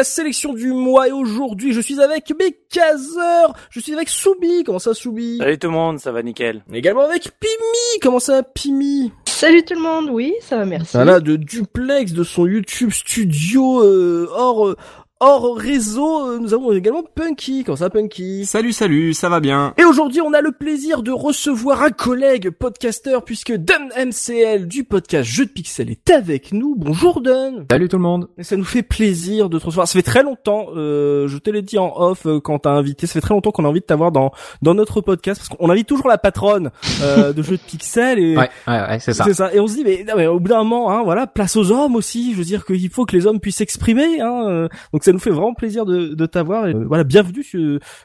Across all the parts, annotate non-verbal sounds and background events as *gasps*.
La sélection du mois et aujourd'hui je suis avec mes caseurs, je suis avec Soubi, comment ça Soubi? Salut tout le monde, ça va nickel. Également avec Pimi, comment ça Pimi? Salut tout le monde, oui, ça va, merci. Voilà, de duplex de son YouTube studio euh, hors euh, hors réseau, euh, nous avons également Punky, comment ça Punky? Salut, salut, ça va bien. Et aujourd'hui, on a le plaisir de recevoir un collègue podcasteur puisque Dun MCL du podcast Jeux de Pixels est avec nous. Bonjour Dun. Salut tout le monde. Et ça nous fait plaisir de te recevoir. Ça fait très longtemps, euh, je te l'ai dit en off euh, quand t'as invité, ça fait très longtemps qu'on a envie de t'avoir dans dans notre podcast parce qu'on invite toujours la patronne euh, *laughs* de Jeux de Pixels et Ouais, ouais, ouais, c'est ça. c'est ça. Et on se dit mais, non, mais au bout d'un moment, hein, voilà, place aux hommes aussi. Je veux dire qu'il faut que les hommes puissent s'exprimer. Hein, euh, donc ça nous fait vraiment plaisir de, de t'avoir. Et, euh, voilà, bienvenue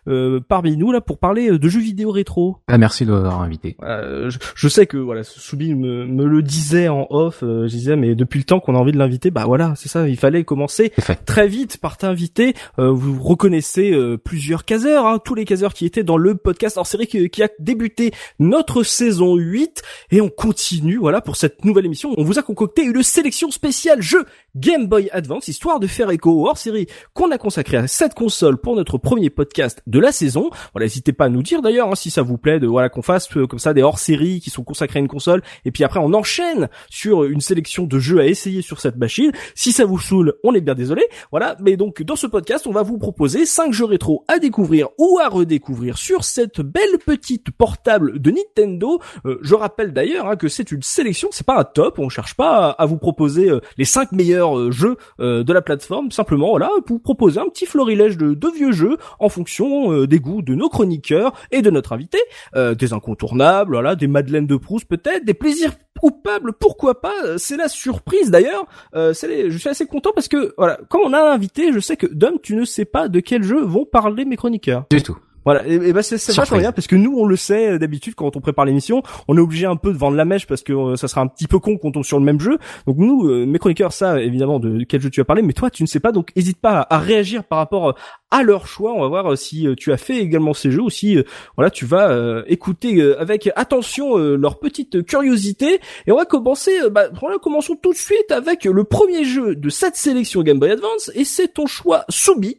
euh, parmi nous là pour parler euh, de jeux vidéo rétro. Ah, merci de m'avoir invité. Je, je sais que voilà, Soubi me, me le disait en off. euh, je disais mais depuis le temps qu'on a envie de l'inviter, bah voilà, c'est ça. Il fallait commencer très vite par t'inviter. Euh, vous reconnaissez euh, plusieurs caseurs, hein, tous les caseurs qui étaient dans le podcast en série qui, qui a débuté notre saison 8 et on continue voilà pour cette nouvelle émission. On vous a concocté une sélection spéciale jeu Game Boy Advance histoire de faire écho aux hors-série qu'on a consacré à cette console pour notre premier podcast de la saison. Voilà, n'hésitez pas à nous dire d'ailleurs hein, si ça vous plaît de voilà qu'on fasse euh, comme ça des hors-séries qui sont consacrés à une console et puis après on enchaîne sur une sélection de jeux à essayer sur cette machine. Si ça vous saoule, on est bien désolé. Voilà, mais donc dans ce podcast, on va vous proposer 5 jeux rétro à découvrir ou à redécouvrir sur cette belle petite portable de Nintendo. Euh, je rappelle d'ailleurs hein, que c'est une sélection, c'est pas un top, on cherche pas à, à vous proposer euh, les 5 meilleurs euh, jeux euh, de la plateforme, simplement voilà, vous proposer un petit florilège de, de vieux jeux en fonction euh, des goûts de nos chroniqueurs et de notre invité, des incontournables, voilà, des madeleines de Proust peut-être, des plaisirs coupables, pourquoi pas, c'est la surprise d'ailleurs, je suis assez content parce que voilà, comme on a un invité, je sais que Dom, tu ne sais pas de quel jeu vont parler mes chroniqueurs. Du tout. Voilà, et, et bah c'est Surprise. vachement bien parce que nous on le sait euh, d'habitude quand on prépare l'émission, on est obligé un peu de vendre la mèche parce que euh, ça sera un petit peu con qu'on tombe sur le même jeu. Donc nous, euh, mes chroniqueurs, ça évidemment de quel jeu tu as parlé, mais toi tu ne sais pas, donc hésite pas à, à réagir par rapport euh, à leur choix. On va voir euh, si tu as fait également ces jeux ou si voilà tu vas écouter avec attention leur petite curiosité. Et on va commencer, bah, voilà, commençons tout de suite avec le premier jeu de cette sélection Game Boy Advance et c'est ton choix Soubi.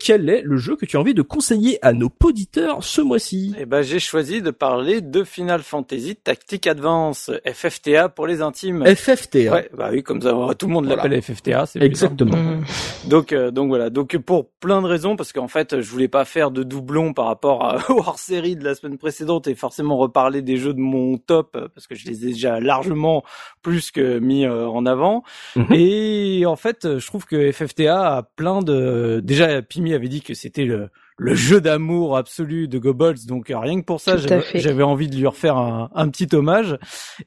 Quel est le jeu que tu as envie de conseiller à nos auditeurs ce mois-ci Eh ben, j'ai choisi de parler de Final Fantasy Tactic Advance, FFTA pour les intimes. FFT. hein. Ouais, bah oui, comme ça, tout le monde Voilà. l'appelle FFTA. c'est Exactement. Mm. Donc, euh, donc voilà. Donc pour plein de raisons, parce qu'en fait, je voulais pas faire de doublon par rapport à, *laughs* au hors-série de la semaine précédente et forcément reparler des jeux de mon top, parce que je les ai déjà largement plus que mis euh, en avant. Mhm. Et en fait, je trouve que FFTA a plein de. Déjà, Pimi avait dit que c'était le le jeu d'amour absolu de Goebbels, donc euh, rien que pour ça, j'avais envie de lui refaire un, un petit hommage.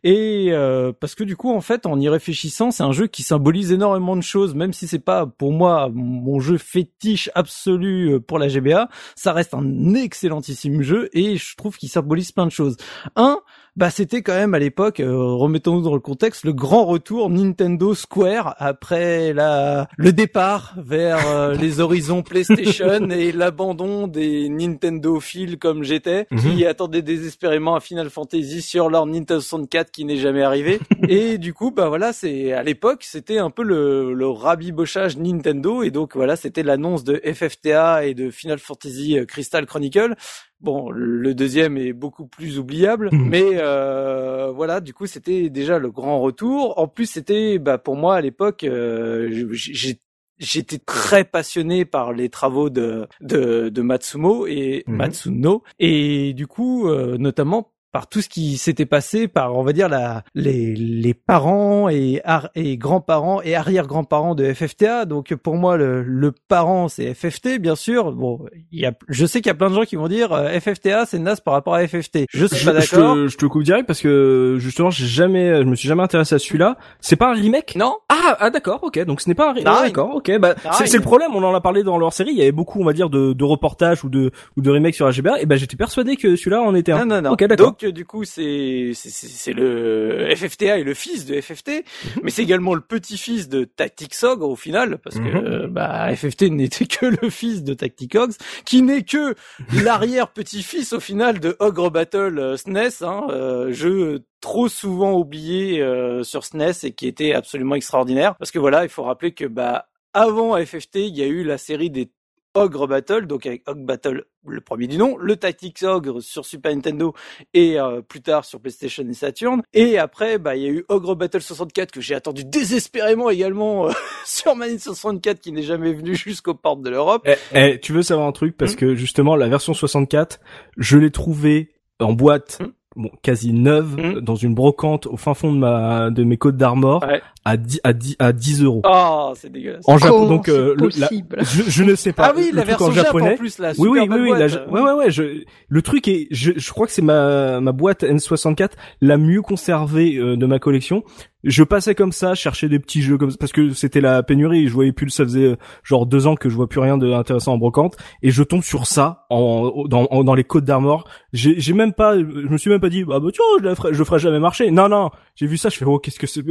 Et euh, parce que du coup, en fait, en y réfléchissant, c'est un jeu qui symbolise énormément de choses, même si c'est pas pour moi mon jeu fétiche absolu euh, pour la GBA, ça reste un excellentissime jeu et je trouve qu'il symbolise plein de choses. Un, bah c'était quand même à l'époque, euh, remettons-nous dans le contexte, le grand retour Nintendo Square après la le départ vers euh, *laughs* les horizons PlayStation et l'abandon des Nintendo fils comme j'étais, qui attendaient désespérément un Final Fantasy sur leur Nintendo 64 qui n'est jamais arrivé. *laughs* et du coup, bah voilà, c'est à l'époque, c'était un peu le, le rabibochage Nintendo et donc voilà, c'était l'annonce de FFTA et de Final Fantasy euh, Crystal Chronicle. Bon, le deuxième est beaucoup plus oubliable, Mhm. mais euh, voilà, du coup, c'était déjà le grand retour. En plus, c'était, bah, pour moi à l'époque, euh, j'ai j'étais très passionné par les travaux de de, de Matsumo et Mhm. Matsuno et du coup, euh, notamment par tout ce qui s'était passé, par on va dire la les les parents et et grands-parents et arrière-grands-parents de FFTA. Donc pour moi le, le parent c'est FFT bien sûr. Bon, il y a je sais qu'il y a plein de gens qui vont dire euh, FFTA c'est naze par rapport à FFT. Je suis pas d'accord. Je, je, te coupe direct parce que justement j'ai jamais je me suis jamais intéressé à celui-là. C'est pas un remake? Non. Ah ah d'accord, OK. Donc ce n'est pas un remake. Ah, d'accord, OK. Bah c'est le problème, on en a parlé dans leur série, il y avait beaucoup on va dire de, de reportages ou de ou de remakes sur HBR et ben j'étais persuadé que celui-là en était un. Non non non. OK, d'accord. Donc du coup c'est c'est le FFTA et le fils de FFT, *laughs* mais c'est également le petit-fils de Tactics Ogre au final, parce que mhm. euh, bah, FFT n'était que le fils de Tactics Ogre, qui n'est que l'arrière-petit-fils au final de Ogre Battle SNES, euh, hein, euh, jeu trop souvent oublié sur SNES et qui était absolument extraordinaire. Parce que voilà, il faut rappeler que bah avant FFT, il y a eu la série des Ogre Battle, donc avec Ogre Battle le premier du nom, le Tactics Ogre sur Super Nintendo et euh, plus tard sur PlayStation et Saturn. Et après, bah il y a eu Ogre Battle 64 que j'ai attendu désespérément également euh, *laughs* sur Mani 64 qui n'est jamais venu jusqu'aux portes de l'Europe. Eh, eh, tu veux savoir un truc? Parce hmm. que justement la version 64, je l'ai trouvée en boîte. Hmm. Bon, quasi neuve hmm. dans une brocante au fin fond de ma de mes côtes d'Armor à 10 à 10 à 10 euros. Oh, c'est dégueulasse. En Japon, donc euh, le, je, je, ne sais pas. Ah oui, la version japonais. en plus là. Oui, oui, oui, oui. La, ouais, ouais, ouais. Je, le truc est, je, je crois que c'est ma ma boîte N64 la mieux conservée euh, de ma collection. Je passais comme ça, chercher des petits jeux comme ça, parce que c'était la pénurie. Je voyais plus, ça faisait euh, genre deux ans que je vois plus rien d'intéressant en brocante, et je tombe sur ça en dans dans les côtes d'Armor. J'ai j'ai même pas, je me suis même pas dit, bah, bah tu vois, je ferai, je ferai jamais marcher. Non, non. J'ai vu ça, je fais oh qu'est-ce que c'est,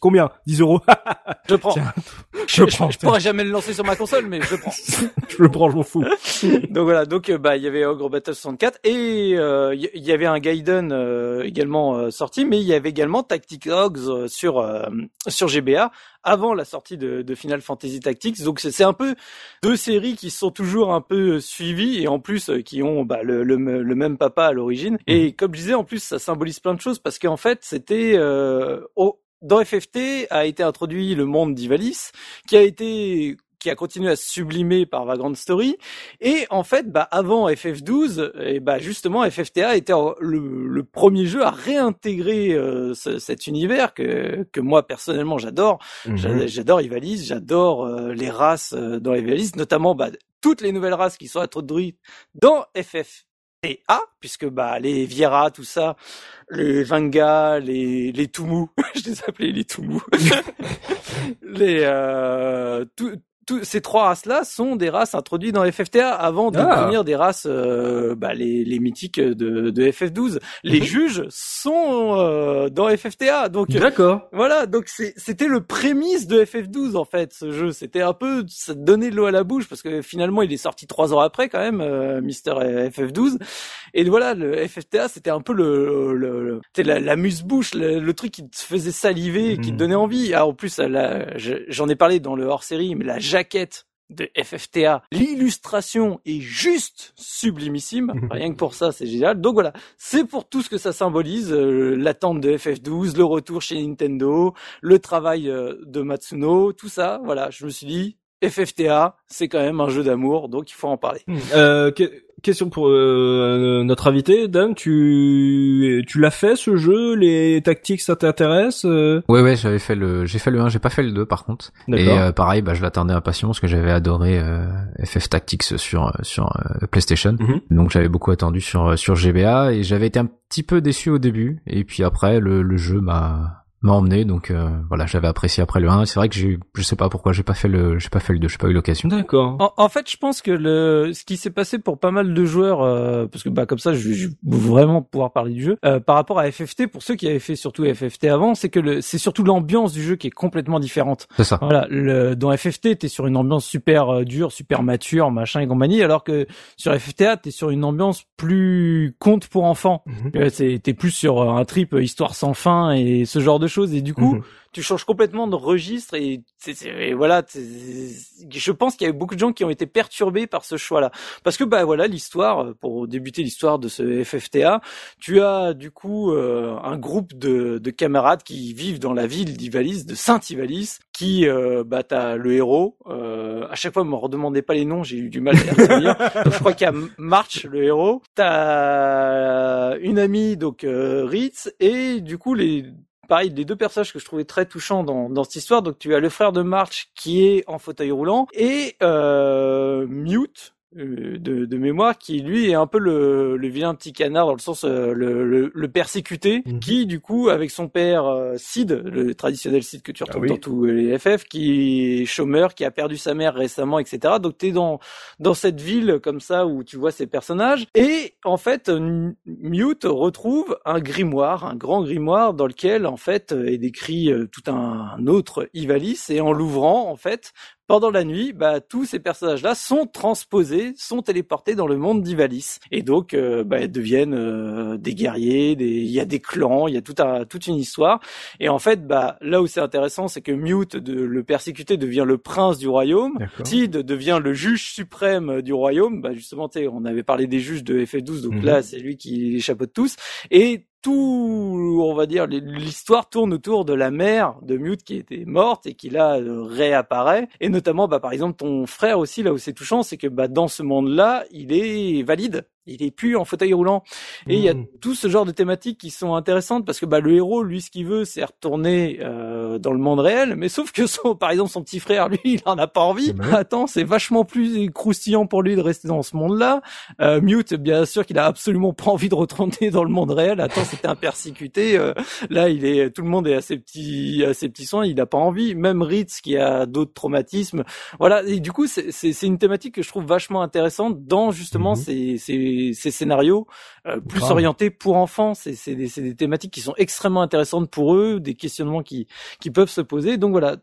combien? 10 euros? *laughs* *laughs* je prends. je, prends. Je, pourrais jamais le lancer sur ma console, mais je prends. *laughs* je le prends, je m'en fous. donc voilà, donc euh, bah il y avait Ogre Battle 64 et il euh, y, avait un Gaiden euh, également sorti, mais il y avait également Tactics Ogre sur sur GBA avant la sortie de, de Final Fantasy Tactics. Donc c'est un peu deux séries qui sont toujours un peu suivies et en plus qui ont bah, le, le, le, même papa à l'origine. Et mmh. comme je disais, en plus ça symbolise plein de choses parce qu'en fait c'était euh, dans FFT a été introduit le monde d'Ivalis, qui a été qui a continué à se sublimer par Vagrant Story. Et en fait, bah, avant FF12, et bah, justement, FFTA était le, premier jeu à réintégrer euh, cet univers que, que moi, personnellement, j'adore. Mhm. J'adore Ivalice, j'adore euh, les races euh, dans Ivalice, notamment bah, toutes les nouvelles races qui sont introduites dans FF et A, puisque bah les Viera, tout ça, les Vanga, les les Tumu, *laughs* je les appelais les Tumu, *laughs* *laughs* les euh, tout, ces trois races-là sont des races introduites dans FFTA avant de ah. devenir des races, euh, bah, les, les mythiques de, de FF12. Les mhm. juges sont euh, dans FFTA, donc d'accord. Voilà, donc c'était le prémisse de FF12 en fait, ce jeu. C'était un peu ça donnait de l'eau à la bouche parce que finalement il est sorti trois ans après quand même, euh, Mister FF12. Et voilà, le FFTA c'était un peu le, le, la, la muse-bouche, le, truc qui te faisait saliver, qui te mhm. donnait envie. Ah, en plus, j'en ai parlé dans le hors-série, mais la jaquette de FFTA, l'illustration est juste sublimissime. *laughs* Rien que pour ça, c'est génial. Donc voilà, c'est pour tout ce que ça symbolise, euh, l'attente de FF12, le retour chez Nintendo, le travail euh, de Matsuno, tout ça. Voilà, je me suis dit, FFTA, c'est quand même un jeu d'amour, donc il faut en parler. Hmm. Euh, question pour euh, notre invité, Dan, tu tu l'as fait ce jeu, les tactiques ça t'intéresse euh? Ouais ouais, j'avais fait le j'ai fait le 1, j'ai pas fait le 2 par contre. Et euh, pareil, bah je l'attendais impatient parce que j'avais adoré FF Tactics sur sur PlayStation. Mhm. Donc j'avais beaucoup attendu sur sur GBA et j'avais été un petit peu déçu au début et puis après le le jeu m'a m'a emmené donc euh, voilà j'avais apprécié après le 1 c'est vrai que j'ai je sais pas pourquoi j'ai pas fait le j'ai pas fait le 2 j'ai pas eu l'occasion. D'accord. En, fait je pense que le ce qui s'est passé pour pas mal de joueurs euh, parce que bah comme ça je vais vraiment pouvoir parler du jeu euh, par rapport à FFT pour ceux qui avaient fait surtout FFT avant c'est que le c'est surtout l'ambiance du jeu qui est complètement différente. C'est ça. Voilà le dans FFT t'es sur une ambiance super dure super mature machin et compagnie alors que sur FFTA t'es sur une ambiance plus conte pour enfants. Mm t'es plus sur un trip histoire sans fin et ce genre de et du coup mhm. tu changes complètement de registre et, et voilà je pense qu'il y a eu beaucoup de gens qui ont été perturbés par ce choix là parce que bah voilà l'histoire pour débuter l'histoire de ce FFTA tu as du coup euh, un groupe de, de, camarades qui vivent dans la ville d'Ivalis de Saint-Ivalis qui euh, bah t'as le héros euh, euh, à chaque fois, me redemandez pas les noms, j'ai eu du mal à retenir. *laughs* je crois qu'il y a March, le héros. T'as une amie, donc euh, Ritz, et du coup les pareil, des deux personnages que je trouvais très touchants dans, cette histoire. Donc tu as le frère de March qui est en fauteuil roulant et euh, Mute, de, de, mémoire qui lui est un peu le, le vilain petit canard dans le sens euh, le, le, le, persécuté mhm. qui du coup avec son père euh, Sid le traditionnel Sid que tu retrouves ah dans tous les FF qui est chômeur qui a perdu sa mère récemment etc donc t'es dans dans cette ville comme ça où tu vois ces personnages. Et en fait Mute retrouve un grimoire un grand grimoire dans lequel en fait est décrit tout un, autre Ivalice et en l'ouvrant en fait pendant la nuit, bah, tous ces personnages-là sont transposés, sont téléportés dans le monde d'Ivalice. Et donc, euh, bah, deviennent euh, des guerriers, il y a des clans, il y a tout un, toute une histoire. Et en fait, bah, là où c'est intéressant, c'est que Mute, de, le persécuté, devient le prince du royaume. Tid devient le juge suprême du royaume. Bah, justement, on avait parlé des juges de FF12, donc mhm. là, c'est lui qui les chapeaute tous. Et tout, on va dire, l'histoire tourne autour de la mère de Mute qui était morte et qui là euh, réapparaît. Et notamment, bah, par exemple, ton frère aussi, là où c'est touchant, c'est que bah, dans ce monde-là, il est valide il est plus en fauteuil roulant. Et il y a hmm. tout ce genre de thématiques qui sont intéressantes parce que bah, le héros, lui, ce qu'il veut, c'est retourner euh, dans le monde réel. Mais sauf que son, par exemple, son petit frère, lui, il en a pas envie. Attends, c'est vachement plus croustillant pour lui de rester dans ce monde-là. Euh, Mute, bien sûr qu'il a absolument pas envie de retourner dans le monde réel. Attends, c'était un persécuté. Euh, là, il est, tout le monde est à ses petits, à ses petits soins. Il a pas envie. Même Ritz, qui a d'autres traumatismes. Voilà. Et du coup, c'est une thématique que je trouve vachement intéressante dans justement mhm. ces, ces ces, scénarios euh, plus orientés pour enfants. C'est des, des, thématiques qui sont extrêmement intéressantes pour eux, des questionnements qui, qui peuvent se poser. Donc voilà,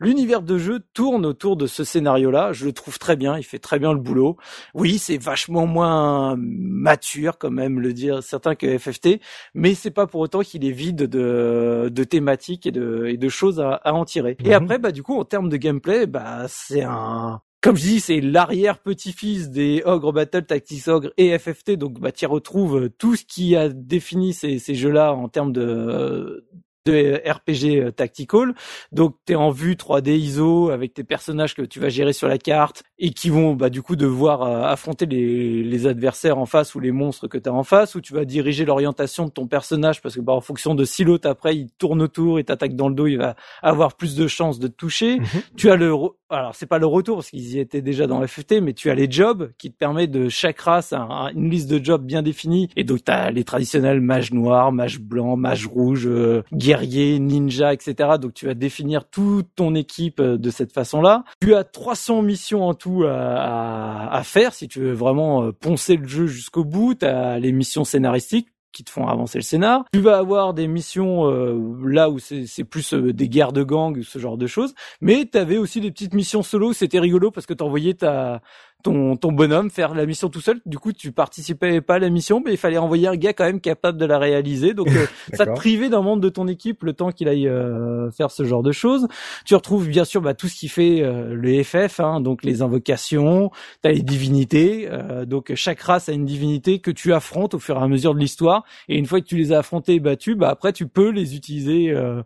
l'univers de jeu tourne autour de ce scénario-là. Je le trouve très bien, il fait très bien le boulot. Oui, c'est vachement moins mature, quand même le dire certains que FFT, mais c'est pas pour autant qu'il est vide de, de thématiques et de, et de choses à, à en tirer. Et mhm. après, bah du coup, en termes de gameplay, bah c'est un comme je dis, c'est l'arrière petit-fils des Ogre Battle, Tactics Ogre et FFT, donc bah tu retrouves tout ce qui a défini ces, ces jeux-là en termes de de RPG euh, tactical. Donc tu es en vue 3D ISO avec tes personnages que tu vas gérer sur la carte et qui vont bah du coup devoir euh, affronter les, les adversaires en face ou les monstres que tu as en face ou tu vas diriger l'orientation de ton personnage parce que bah en fonction de si l'autre après il tourne autour et t'attaque dans le dos, il va avoir plus de chances de te toucher. Mhm. Tu as le alors c'est pas le retour parce qu'ils y étaient déjà dans FFT mais tu as les jobs qui te permettent de chaque race une liste de jobs bien définie et donc tu as les traditionnels mage noir, mage blanc, mage rouge, euh, guerrier, ninja, etc. Donc tu vas définir toute ton équipe euh, de cette façon-là. Tu as 300 missions en tout à, à, faire si tu veux vraiment euh, poncer le jeu jusqu'au bout. Tu as les missions scénaristiques qui te font avancer le scénar. Tu vas avoir des missions euh, là où c'est plus des guerres de gang, ce genre de choses. Mais tu avais aussi des petites missions solo. C'était rigolo parce que t'envoyais ta ton, ton bonhomme faire la mission tout seul. Du coup, tu participais pas à la mission, mais il fallait envoyer un gars quand même capable de la réaliser. Donc, euh, *laughs* ça te privait d'un membre de ton équipe le temps qu'il aille euh, faire ce genre de choses. Tu retrouves bien sûr bah, tout ce qui fait euh, le FF, hein, donc les invocations, t'as les divinités. donc, chaque race a une divinité que tu affrontes au fur et à mesure de l'histoire. Et une fois que tu les as affrontés et battus, bah après tu peux les utiliser euh,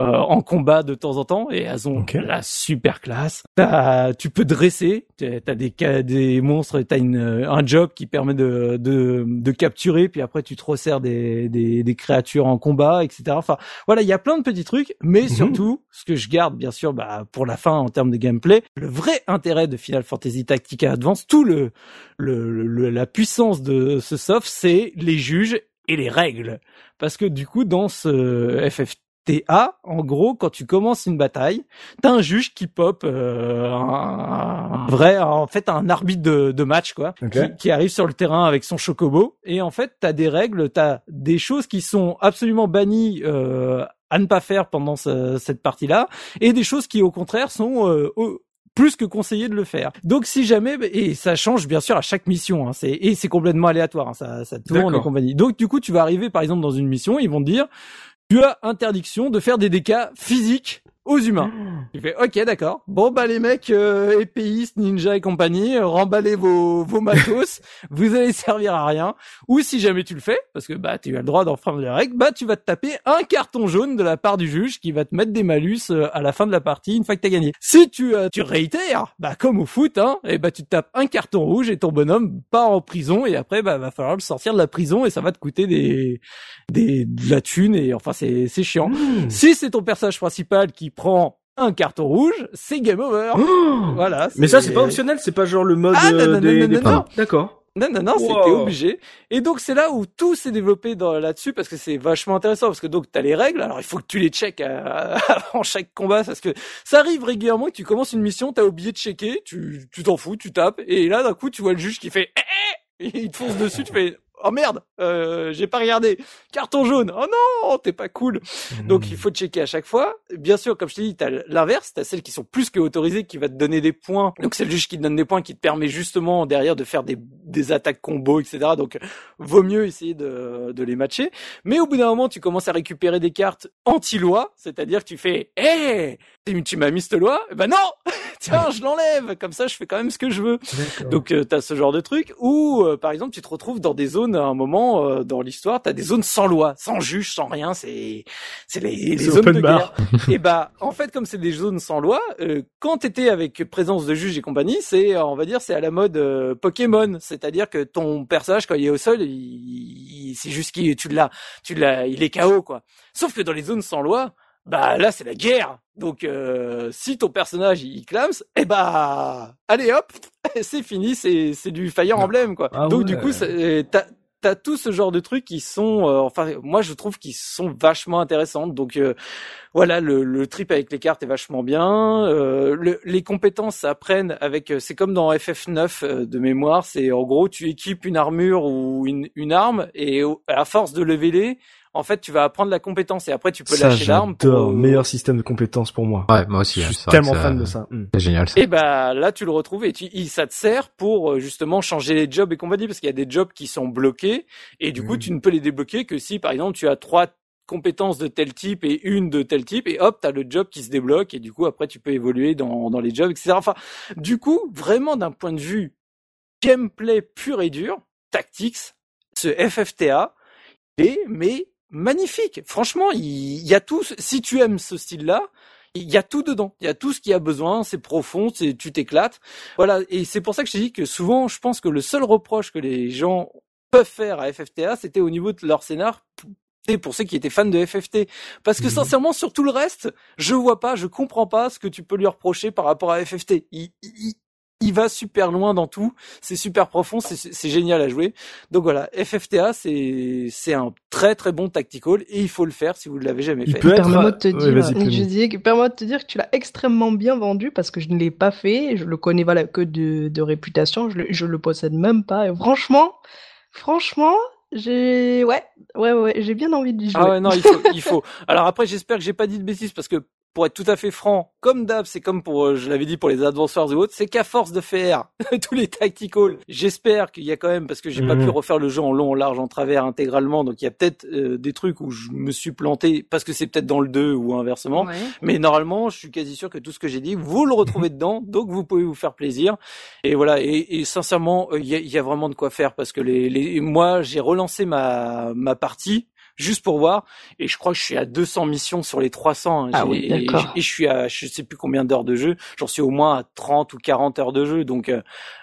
en combat de temps en temps et elles ont la super classe. tu peux dresser, t'as des des monstres, t'as une un job qui permet de, de de capturer, puis après tu te resserres des des, des créatures en combat, etc. Enfin voilà, il y a plein de petits trucs, mais mhm. surtout ce que je garde bien sûr bah, pour la fin en termes de gameplay, le vrai intérêt de Final Fantasy Tactica Advance, tout le, le, le la puissance de ce soft, c'est les juges et les règles. Parce que du coup, dans ce FF TA, en gros, quand tu commences une bataille, t'as un juge qui pop, euh, un, vrai, en fait, un arbitre de, match, quoi, qui, arrive sur le terrain avec son chocobo. Et en fait, t'as des règles, t'as des choses qui sont absolument bannies euh, à ne pas faire pendant cette partie-là, et des choses qui, au contraire, sont euh, plus que conseillé de le faire. Donc si jamais et ça change bien sûr à chaque mission, hein, c'est et c'est complètement aléatoire, hein, ça ça tourne et compagnie. Donc du coup tu vas arriver par exemple dans une mission, ils vont te dire tu as interdiction de faire des dégâts physiques aux humains. *gasps* Tu fais ok d'accord. Bon bah les mecs euh, épéistes, ninja et compagnie, remballez vos vos matos, *laughs* vous allez servir à rien. Ou si jamais tu le fais, parce que bah tu as le droit d'enfreindre les règles, bah tu vas te taper un carton jaune de la part du juge qui va te mettre des malus euh, à la fin de la partie une fois que t'as gagné. Si tu euh, tu réitères, bah comme au foot, hein, et bah tu te tapes un carton rouge et ton bonhomme part en prison et après bah va falloir le sortir de la prison et ça va te coûter des des de la thune et enfin c'est c'est chiant. Mmh. Si c'est ton personnage principal qui prend un carton rouge, c'est game over. Oh *gasps* voilà. Mais ça, c'est pas optionnel, c'est pas genre le mode ah, non, non, des, non, non, D'accord. Non, non, non, c'était obligé. Et donc c'est là où tout s'est développé là-dessus parce que c'est vachement intéressant parce que donc t'as les règles. Alors il faut que tu les checkes *laughs* avant chaque combat parce que ça arrive régulièrement que tu commences une mission, t'as oublié de checker, tu tu t'en fous, tu tapes et là d'un coup tu vois le juge qui fait eh, eh et il te fonce dessus, tu fais oh merde, euh, j'ai pas regardé. Carton jaune. Oh non, t'es pas cool. Donc il faut checker à chaque fois. Bien sûr, comme je t'ai dit, t'as l'inverse, t'as celles qui sont plus que autorisées, qui va te donner des points. Donc c'est le juge qui te donne des points, qui te permet justement derrière de faire des, des attaques combo, etc. Donc vaut mieux essayer de, de les matcher. Mais au bout d'un moment, tu commences à récupérer des cartes anti-loi, c'est-à-dire que tu fais, hé, tu m'as mis cette loi? Ben non *laughs* Tiens, je l'enlève. Comme ça, je fais quand même ce que je veux. Donc euh, t'as ce genre de truc. Ou euh, par exemple, tu te retrouves dans des zones à un moment euh, dans l'histoire, t'as des zones sans loi, sans juge, sans rien. C'est c'est les, les zones de guerre. *laughs* et bah en fait, comme c'est des zones sans loi, euh, quand t'étais avec présence de juge et compagnie, c'est on va dire c'est à la mode euh, Pokémon, c'est-à-dire que ton personnage quand il est au sol, il, c'est juste qu'il tu l'as, tu l'as, il est KO quoi. Sauf que dans les zones sans loi, bah là c'est la guerre. Donc euh, si ton personnage il clams, eh bah allez hop, *laughs* c'est fini, c'est c'est du Fire Emblem quoi. Ah Donc du coup t'as t'as tout ce genre de trucs qui sont, euh, enfin moi je trouve qu'ils sont vachement intéressantes. Donc euh, voilà, le, le, trip avec les cartes est vachement bien. Le, les compétences apprennent avec, c'est comme dans FF9 de mémoire, c'est en gros tu équipes une armure ou une, une arme et à force de leveler en fait, tu vas apprendre la compétence et après tu peux lâcher l'arme. Pour... Meilleur système de compétences pour moi. Ouais, moi aussi. Je suis tellement fan de ça. Hmm. C'est génial. Ça. Et bah là, tu le retrouves et tu, ça te sert pour euh, justement changer les jobs et compagnie parce qu'il y a des jobs qui sont bloqués et du coup, hmm. tu ne peux les débloquer que si, par exemple, tu as trois compétences de tel type et une de tel type et hop t'as le job qui se débloque et du coup après tu peux évoluer dans, dans les jobs etc enfin du coup vraiment d'un point de vue gameplay pur et dur tactics ce FFTA est mais magnifique. Franchement, il, y a tout. Si tu aimes ce style-là, il y a tout dedans. Il y a tout ce qu'il y a besoin. C'est profond. C'est tu t'éclates. Voilà. Et c'est pour ça que je te dis que souvent, je pense que le seul reproche que les gens peuvent faire à FFTA, c'était au niveau de leur scénar. Pour ceux qui étaient fans de FFT, parce que mhm. sincèrement sur tout le reste, je vois pas, je comprends pas ce que tu peux lui reprocher par rapport à FFT. Il, il, il va super loin dans tout, c'est super profond, c'est génial à jouer. Donc voilà, FFTA c'est c'est un très très bon tactical et il faut le faire si vous ne l'avez jamais fait. Permets-moi de te dire, je permets de te dire que tu l'as extrêmement bien vendu parce que je ne l'ai pas fait, je le connais voilà que de, de réputation, je le, je le possède même pas. Et franchement, franchement, j'ai ouais ouais ouais j'ai bien envie de jouer. Ah ouais non il faut il faut. *laughs* Alors après j'espère que j'ai pas dit de bêtises parce que pour être tout à fait franc, comme d'hab, c'est comme pour, euh, je l'avais dit pour les advanceurs et autres, c'est qu'à force de faire *laughs* tous les tacticals, j'espère qu'il y a quand même, parce que j'ai pas pu mhm. refaire le jeu en long, en large, en travers, intégralement, donc il y a peut-être euh, des trucs où je me suis planté, parce que c'est peut-être dans le 2 ou inversement, mais normalement, je suis quasi sûr que tout ce que j'ai dit, vous le retrouvez *laughs* dedans, donc vous pouvez vous faire plaisir. Et voilà, et, et sincèrement, euh, il y, a, y, a, vraiment de quoi faire, parce que les, les moi, j'ai relancé ma, ma partie, juste pour voir. Et je crois que je suis à 200 missions sur les 300. Hein. Ah oui, et, et, je suis à je sais plus combien d'heures de jeu. J'en suis au moins à 30 ou 40 heures de jeu. Donc euh,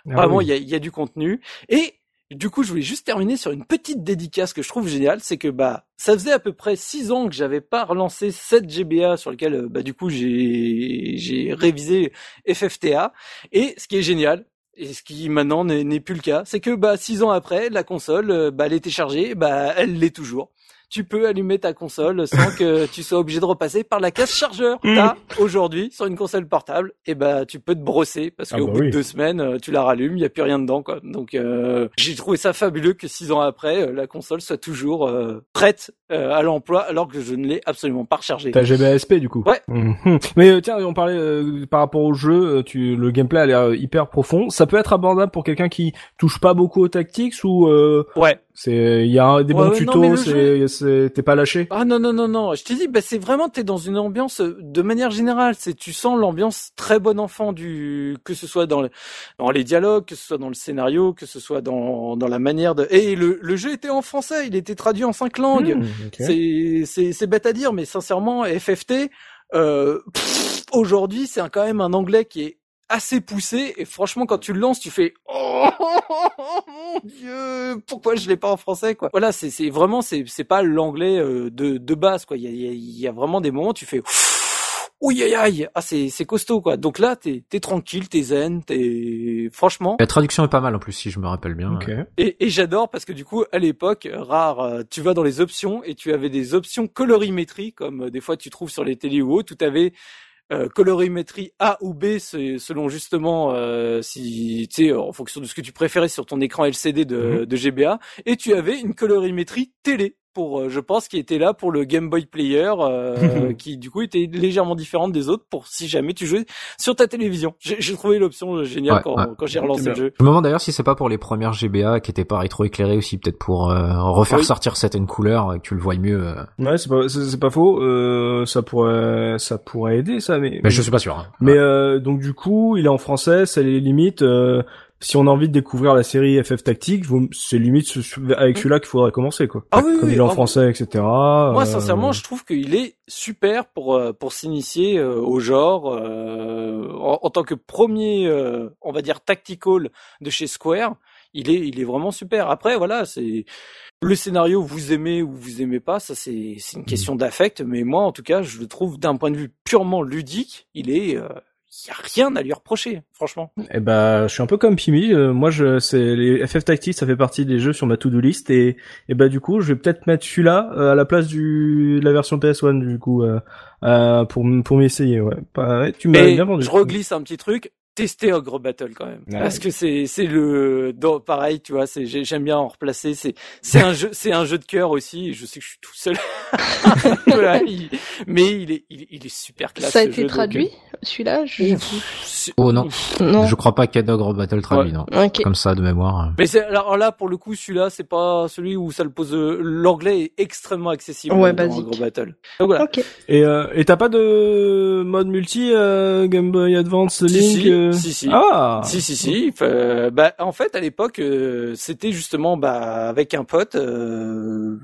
ah vraiment, il y, a, y a du contenu. Et du coup, je voulais juste terminer sur une petite dédicace que je trouve géniale, c'est que bah ça faisait à peu près six ans que j'avais pas relancé 7 GBA sur lequel euh, bah du coup j'ai j'ai révisé FFTA et ce qui est génial, et ce qui maintenant n'est plus le cas, c'est que bah six ans après, la console, euh, bah elle était chargée, bah elle l'est toujours tu peux allumer ta console sans que tu sois obligé de repasser par la casse chargeur. Mm. T'as aujourd'hui sur une console portable, et eh ben tu peux te brosser parce ah qu'au bah bout de deux semaines, euh, tu la rallumes, il y a plus rien dedans quoi. Donc euh, j'ai trouvé ça fabuleux que six ans après, euh, la console soit toujours prête à l'emploi alors que je ne l'ai absolument pas rechargée. T'as GBASP du coup. Ouais. Mhm. Mais tiens, on parlait par rapport au jeu, tu le gameplay a l'air hyper profond. Ça peut être abordable pour quelqu'un qui touche pas beaucoup aux tactiques ou Ouais C'est il y a des bons tutos, c'est t'es pas lâché? Ah non non non non, je te dis bah c'est vraiment t'es dans une ambiance de manière générale, c'est tu sens l'ambiance très bon enfant du que ce soit dans dans les dialogues, que ce soit dans le scénario, que ce soit dans dans la manière de et le le jeu était en français, il était traduit en cinq langues. Hmm, c'est c'est c'est bête à dire mais sincèrement FFT euh, aujourd'hui c'est quand même un anglais qui est assez poussé et franchement quand tu le lances tu fais oh, mon dieu pourquoi je l'ai pas en français quoi voilà c'est c'est vraiment c'est c'est pas l'anglais euh, de de base quoi il y a il y a vraiment des moments où tu fais Ouh aïe aïe ah c'est c'est costaud quoi donc là t'es t'es tranquille t'es zen t'es franchement la traduction est pas mal en plus si je me rappelle bien et, et j'adore parce que du coup à l'époque rare euh, tu vas dans les options et tu avais des options colorimétrie comme euh, des fois tu trouves sur les télé ou autres où t'avais euh, colorimétrie A ou B, selon justement euh, si tu sais en fonction de ce que tu préférais sur ton écran LCD de, mhm. de GBA, et tu avais une colorimétrie télé pour, euh, je pense, qui était là pour le Game Boy Player, euh, *laughs* qui du coup était légèrement différente des autres pour si jamais tu jouais sur ta télévision. J'ai trouvé l'option géniale quand, quand j'ai relancé le jeu. Je me demande d'ailleurs si c'est pas pour les premières GBA qui étaient pas rétro-éclairées aussi, peut-être pour euh, refaire sortir certaines couleurs et que tu le vois mieux. Ouais, c'est pas, c'est pas faux. ça pourrait, ça pourrait aider ça, mais. Mais je suis pas sûr. Hein. Mais donc du coup, il est en français, ça les limite si on a envie de découvrir la série FF Tactique, c'est limite avec celui-là qu'il faudrait commencer quoi. Ah oui, Comme il est en français, etc. Moi, euh, sincèrement, je trouve qu'il est super pour euh, pour s'initier euh, au genre en, tant que premier, on va dire tactical de chez Square. Il est il est vraiment super. Après, voilà, c'est le scénario vous aimez ou vous aimez pas, ça c'est c'est une mm. question d'affect. Mais moi, en tout cas, je le trouve d'un point de vue purement ludique, il est il y a rien à lui reprocher, franchement. Eh ben, je suis un peu comme Pimi. Euh, moi, je, c'est les FF Tactics, ça fait partie des jeux sur ma to-do list et, et bah du coup, je vais peut-être mettre celui-là euh, à la place du de la version PS1 du coup euh, pour pour m'essayer. Ouais. Bah, tu m'as bien vendu. Je reglisse un petit truc tester Ogre Battle quand même. Parce que c'est c'est le pareil tu vois c'est j'aime bien en replacer. C'est c'est un jeu c'est un jeu de cœur aussi. Je sais que je suis tout seul. *laughs* Mais il est il, est super classe ça a été traduit celui-là je... oh non. non. Je crois pas qu'il y a d'Ogre Battle traduit non. Comme ça de mémoire. Mais alors là pour le coup celui-là c'est pas celui où ça le pose l'anglais est extrêmement accessible ouais, dans Ogre Battle. Donc voilà. Et euh, et t'as pas de mode multi euh, Game Boy Advance Link euh, si si. Ah. Si si si. bah en fait à l'époque euh, c'était justement bah avec un pote euh,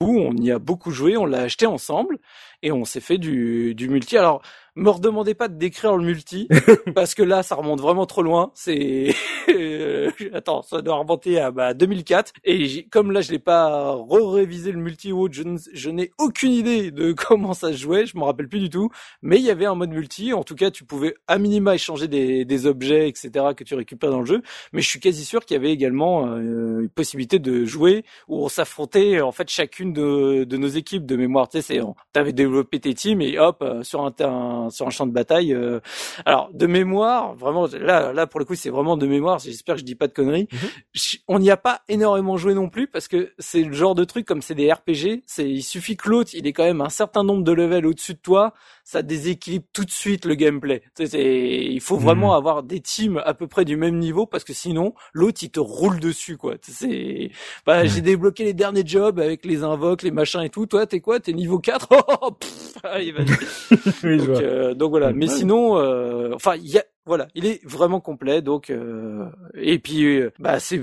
où on y a beaucoup joué, on l'a acheté ensemble et on s'est fait du du multi. Alors me redemandez pas de décrire le multi *laughs* parce que là ça remonte vraiment trop loin. C'est *laughs* attends ça doit remonter à bah, 2004 et comme là je l'ai pas re-révisé le multi ou je, je n'ai aucune idée de *laughs* comment ça se jouait. Je m'en rappelle plus du tout. Mais il y avait un mode multi. En tout cas tu pouvais à minima échanger des, des objets etc que tu récupères dans le jeu. Mais je suis quasi sûr qu'il y avait également euh, une possibilité de jouer où on s'affrontait en fait chacune de, de nos équipes de mémoire. Tu sais t'avais développé tes teams et hop euh, sur un, un sur un champ de bataille. Euh, alors de mémoire, vraiment là là pour le coup c'est vraiment de mémoire. J'espère que je dis pas de conneries. Mhm. On n'y a pas énormément joué non plus parce que c'est le genre de truc comme c'est des RPG. C'est il suffit que l'autre il est quand même un certain nombre de levels au-dessus de toi, ça déséquilibre tout de suite le gameplay. C'est il faut vraiment mhm. avoir des teams à peu près du même niveau parce que sinon l'autre il te roule dessus quoi. C'est bah, j'ai débloqué les derniers jobs avec les invoques, les machins et tout. Toi t'es quoi? T'es niveau 4 *laughs* oh, pff, allez, *laughs* euh, donc voilà. Mais sinon, euh, enfin, il y a, voilà, il est vraiment complet. Donc euh, et puis euh, bah c'est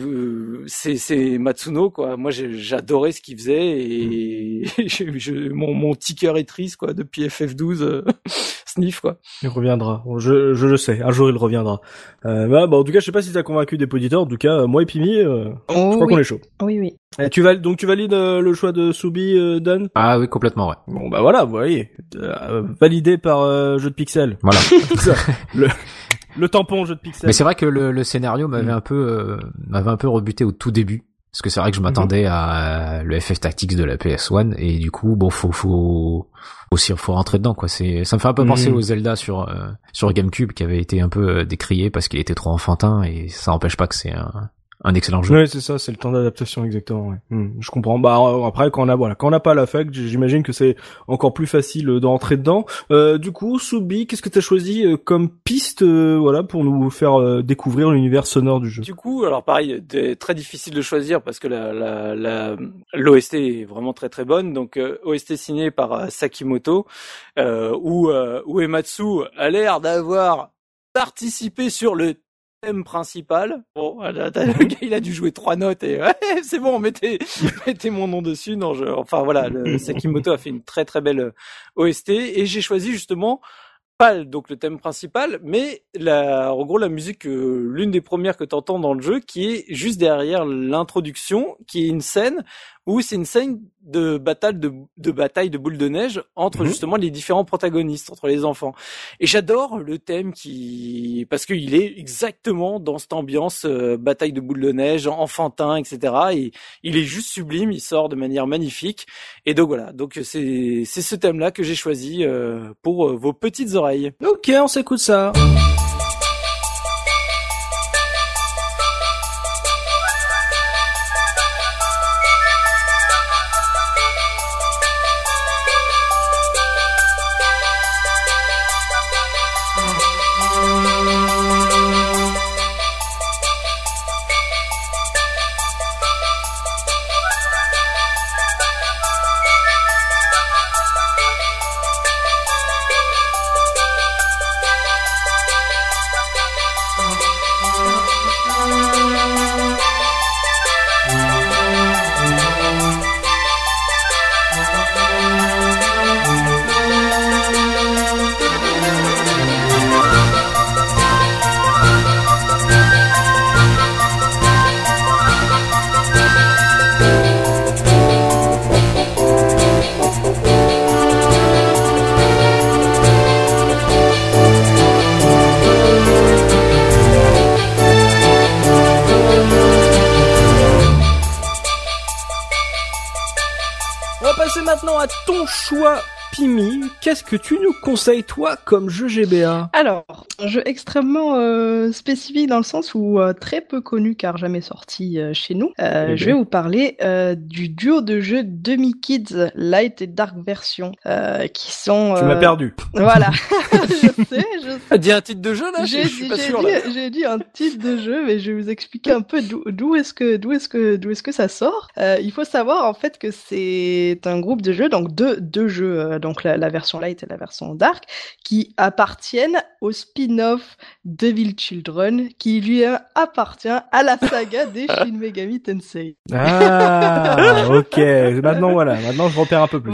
c'est c'est Matsuno quoi. Moi j'adorais ce qu'il faisait et *laughs* je, mon mon ticker est triste quoi depuis FF12 *laughs* sniff quoi. Il reviendra. Je je le sais. Un jour il reviendra. Euh, bah, bah, en tout cas je sais pas si t'as convaincu des auditeurs. En tout cas moi et Pimi, je oh crois qu'on est chaud. Oui oui. Et tu valides donc tu valides le choix de Subi Dan Ah oui complètement ouais. Bon bah voilà vous voyez validé par jeu de pixels. Voilà. *laughs* le le tampon jeu de pixels. Mais c'est vrai que le, le scénario m'avait un peu euh, m'avait un peu rebuté au tout début parce que c'est vrai que je m'attendais mm-hmm. à le FF Tactics de la PS1 et du coup bon faut faut aussi faut rentrer dedans quoi c'est ça me fait un peu penser mm. au Zelda sur euh, sur GameCube qui avait été un peu euh, décrié parce qu'il était trop enfantin et ça n'empêche pas que c'est un un excellent jeu. Oui, c'est ça, c'est le temps d'adaptation exactement. Ouais. Hmm, je comprends. Bah après quand on a voilà, quand on n'a pas l'affect, j'imagine que c'est encore plus facile d'entrer dedans. Euh, du coup, Soubi, qu'est-ce que tu as choisi euh, comme piste, euh, voilà, pour nous faire euh, découvrir l'univers sonore du jeu? Du coup, alors pareil, très difficile de choisir parce que la la l'OST est vraiment très très bonne. Donc OST signé par Sakimoto, où où Ematsu a l'air d'avoir participé sur le thème principal. Bon, il a dû jouer trois notes et ouais, *laughs* c'est bon, mettez, *laughs* mettez mon nom dessus. Non, je, enfin voilà, le, *laughs* Sakimoto a fait une très très belle OST et j'ai choisi justement pas donc le thème principal, mais la, en gros la musique, l'une des premières que tu entends dans le jeu, qui est juste derrière l'introduction, qui est une scène où c'est une scène de bataille de, de bataille de boules de neige entre mhm. justement les différents protagonistes, entre les enfants. Et j'adore le thème qui parce qu'il est exactement dans cette ambiance euh, bataille de boules de neige, enfantin, etc. Et il est juste sublime, il sort de manière magnifique. Et donc voilà, donc c'est c'est ce thème-là que j'ai choisi euh, pour euh, vos petites oreilles. Ok, on s'écoute ça. Conseilles toi comme jeu GBA Alors, un jeu extrêmement euh, spécifique dans le sens où euh, très peu connu car jamais sorti euh, chez nous. Euh, eh je vais ben. vous parler du duo de jeux Demi Kids Light et Dark version qui sont. Tu m'as perdu. *laughs* Voilà, *laughs* je sais, je sais. Dis un titre de jeu là? J'ai dit, j'ai dit un titre de jeu, mais je vais vous expliquer un peu d'où est-ce que d'où est-ce que d'où est-ce que ça sort. il faut savoir en fait que c'est un groupe de jeux, donc deux deux jeux, donc la, la version light et la version dark, qui appartiennent au spin-off Devil Children, qui lui appartient à la saga des *laughs* Shin Megami Tensei. Ah, ok. Maintenant voilà, maintenant je repère un peu plus.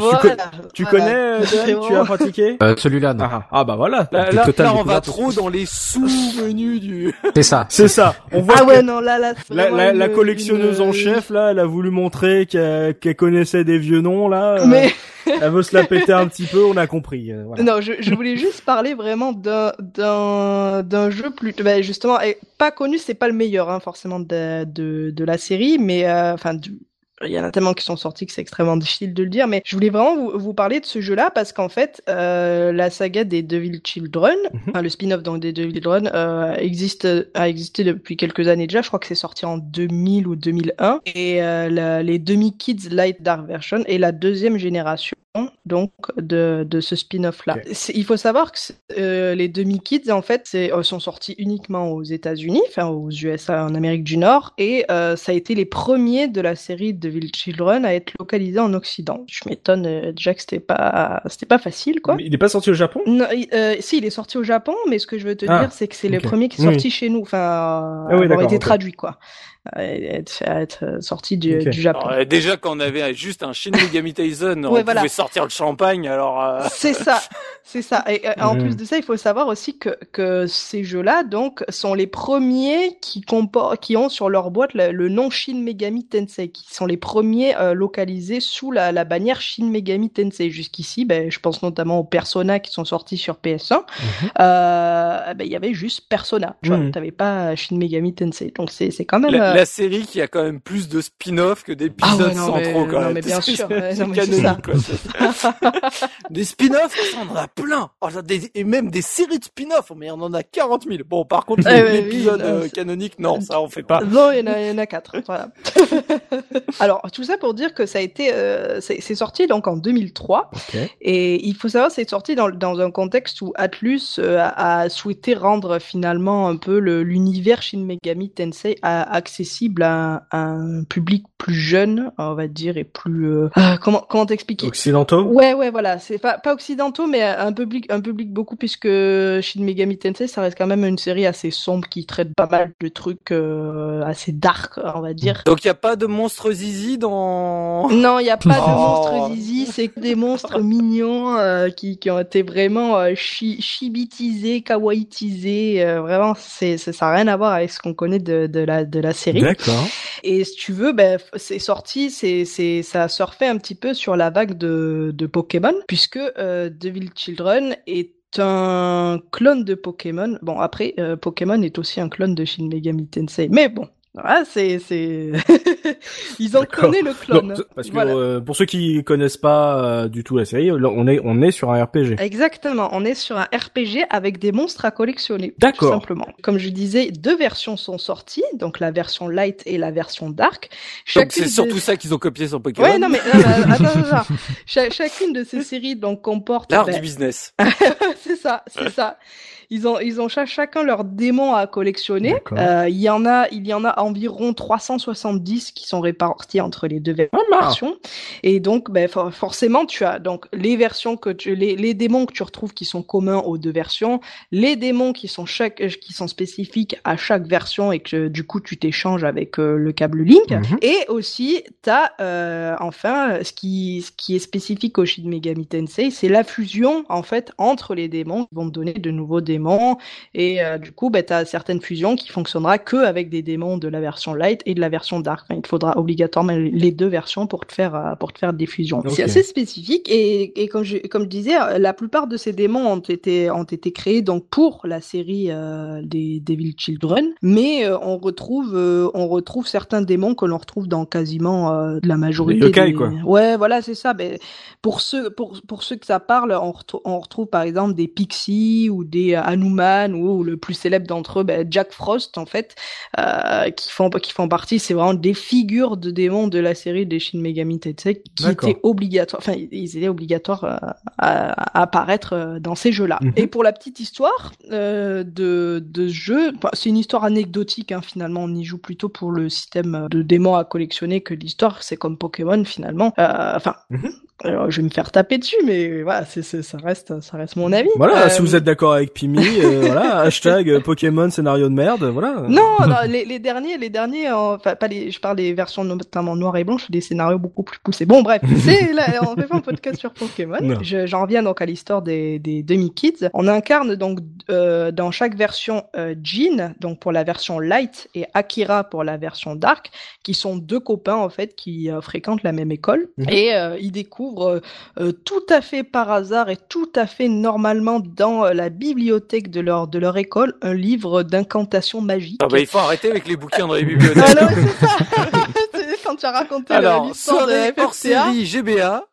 tu, connais, euh, tu as pratiqué? Euh, Celui-là, non. Ah, ah, bah voilà. Là, là, on va trop dans les sous-menus du. C'est ça. *laughs* C'est ça. On voit ah ouais, non, là, là, la, la, collectionneuse en chef, là, elle a voulu montrer qu'elle connaissait des vieux noms, là. Euh, Mais. Elle veut se la péter un petit peu, on a compris. Non, je, voulais juste parler vraiment d'un jeu plus bah, justement pas connu, c'est pas le meilleur hein, forcément de, de, de la série, mais euh, il y en a tellement qui sont sortis que c'est extrêmement difficile de le dire, mais je voulais vraiment vous, vous parler de ce jeu-là parce qu'en fait, euh, la saga des Devil Children, mhm. enfin le spin-off donc des Devil Children, euh, existe a existé depuis quelques années déjà. Je crois que c'est sorti en 2000 ou 2001 et euh, les Demi Kids Light Dark Version est la deuxième génération donc de, de ce spin-off là. Il faut savoir que euh, les demi kids en fait euh, sont sortis uniquement aux États-Unis, enfin aux USA en Amérique du Nord et euh, ça a été les premiers de la série de Devil Children à être localisés en Occident. Je m'étonne euh, déjà que c'était pas c'était pas facile quoi. il n'est pas sorti au Japon? Non, Si il est sorti au Japon, mais ce que je veux te ah, dire c'est que c'est le premier qui est sorti chez nous, enfin ah avoir été traduit quoi être, être sorti du, du Japon. Alors, déjà quand on avait juste un Shin Megami Tyson, *laughs* on pouvait sortir le champagne. Alors euh... *laughs* c'est ça, c'est ça. Et en plus de ça, il faut savoir aussi que que ces jeux-là donc sont les premiers qui comportent, qui ont sur leur boîte le, nom Shin Megami Tensei, qui sont les premiers euh, localisés sous la, la bannière Shin Megami Tensei. Jusqu'ici, ben, je pense notamment aux Persona qui sont sortis sur PS1. Mhm. euh, ben, il y avait juste Persona. Tu vois, mhm. t'avais pas Shin Megami Tensei. Donc c'est c'est quand même la série qui a quand même plus de spin-off que d'épisodes ah centraux quand même. Non, mais bien sûr. *laughs* des spin-offs, on en a plein. Oh, et même des séries de spin-offs, mais on en a 40 000. Bon, par contre, *laughs* l'épisode euh, canonique, non, ça on fait pas. Non, il y en a, il y en a quatre. Voilà. *laughs* Alors, tout ça pour dire que ça a été, euh, c'est sorti donc en 2003. Et il faut savoir, c'est sorti dans, dans un contexte où Atlus euh, a, souhaité rendre finalement un peu l'univers Shin Megami Tensei accessible à, un public plus jeune, on va dire, et plus euh, ah, comment comment t'expliquer? Occidentaux? Ouais, ouais, voilà, c'est pas pas occidentaux, mais un public un public beaucoup puisque Shin Megami Tensei, ça reste quand même une série assez sombre qui traite pas mal de trucs euh, assez dark, on va dire. Donc il y a pas de monstres zizi dans. *laughs* Non, il y a pas de monstres zizi, c'est que des monstres *laughs* mignons euh, qui qui ont été vraiment euh, chibitisés, kawaiitisés. vraiment, c'est ça n'a rien à voir avec ce qu'on connaît de de la de la série. D'accord. Et si tu veux, ben c'est sorti, c'est c'est ça a surfé un petit peu sur la vague de de Pokémon puisque euh, Devil Children est un clone de Pokémon. Bon, après, euh, Pokémon est aussi un clone de Shin Megami Tensei. Mais bon, ah, c'est, c'est, *laughs* ils ont connu le clone. parce que euh, pour ceux qui connaissent pas euh, du tout la série, on est, on est sur un RPG. Exactement, on est sur un RPG avec des monstres à collectionner. D'accord. simplement. Comme je disais, deux versions sont sorties, donc la version light et la version dark. donc c'est surtout ça qu'ils ont copié sur Pokémon. Ouais, non mais attends, attends, *laughs* chacune de ces séries donc comporte l'art du ben, business. *laughs* c'est ça, c'est ça. Ils ont, ils ont chacun leur démon à collectionner. Euh, il y en a, il y en a environ 370 qui sont répartis entre les deux versions. Et donc, ben, forcément, tu as donc les versions que tu, les, les démons que tu retrouves qui sont communs aux deux versions, les démons qui sont chaque, qui sont spécifiques à chaque version et que du coup tu t'échanges avec euh, le câble Link. Mhm. Et aussi, t'as euh, enfin ce qui, ce qui est spécifique au Shin Megami Tensei, c'est la fusion en fait entre les démons qui vont te donner de nouveaux démons et euh, du coup, bah, tu as certaines fusions qui fonctionnera que avec des démons de la version light et de la version dark. il faudra obligatoirement les deux versions pour te faire euh, pour te faire des fusions. C'est assez spécifique et, et comme je comme je disais, la plupart de ces démons ont été ont été créés donc pour la série euh, des Devil Children, mais on retrouve on retrouve certains démons que l'on retrouve dans quasiment la majorité. des... quoi. Ouais, voilà, c'est ça. Mais pour ceux pour pour ceux que ça parle, on, on retrouve par exemple des pixies ou des Hanuman ou, le plus célèbre d'entre eux, ben, Jack Frost en fait, euh, qui font qui font partie, c'est vraiment des figures de démons de la série des Shin Megami Tensei qui étaient obligatoires, enfin ils étaient obligatoires euh, à, apparaître euh, dans ces jeux-là. Mhm. Et pour la petite histoire de de ce jeu, c'est une histoire anecdotique hein, finalement, on y joue plutôt pour le système de démons à collectionner que l'histoire, c'est comme Pokémon finalement. Enfin, mhm. Alors, je vais me faire taper dessus, mais voilà, c'est, ça reste, ça reste mon avis. Voilà, si vous êtes d'accord avec Pimi, euh, *laughs* voilà, hashtag euh, Pokémon scénario de merde, voilà. Non, non les, les, derniers, les derniers, enfin pas les, je parle des versions notamment noires et blanches, des scénarios beaucoup plus poussés. Bon, bref, *laughs* c'est on fait pas un podcast sur Pokémon. j'en reviens donc à l'histoire des, des demi kids. On incarne donc euh, dans chaque version euh, Jean, donc pour la version light, et Akira pour la version dark, qui sont deux copains en fait qui fréquentent la même école mhm. et ils découvrent euh, euh, tout à fait par hasard et tout à fait normalement dans euh, la bibliothèque de leur, de leur école un livre d'incantation magique. Ah bah, il faut arrêter avec les bouquins dans les *laughs* bibliothèques. Quand tu as raconté l'histoire de hors série GBA,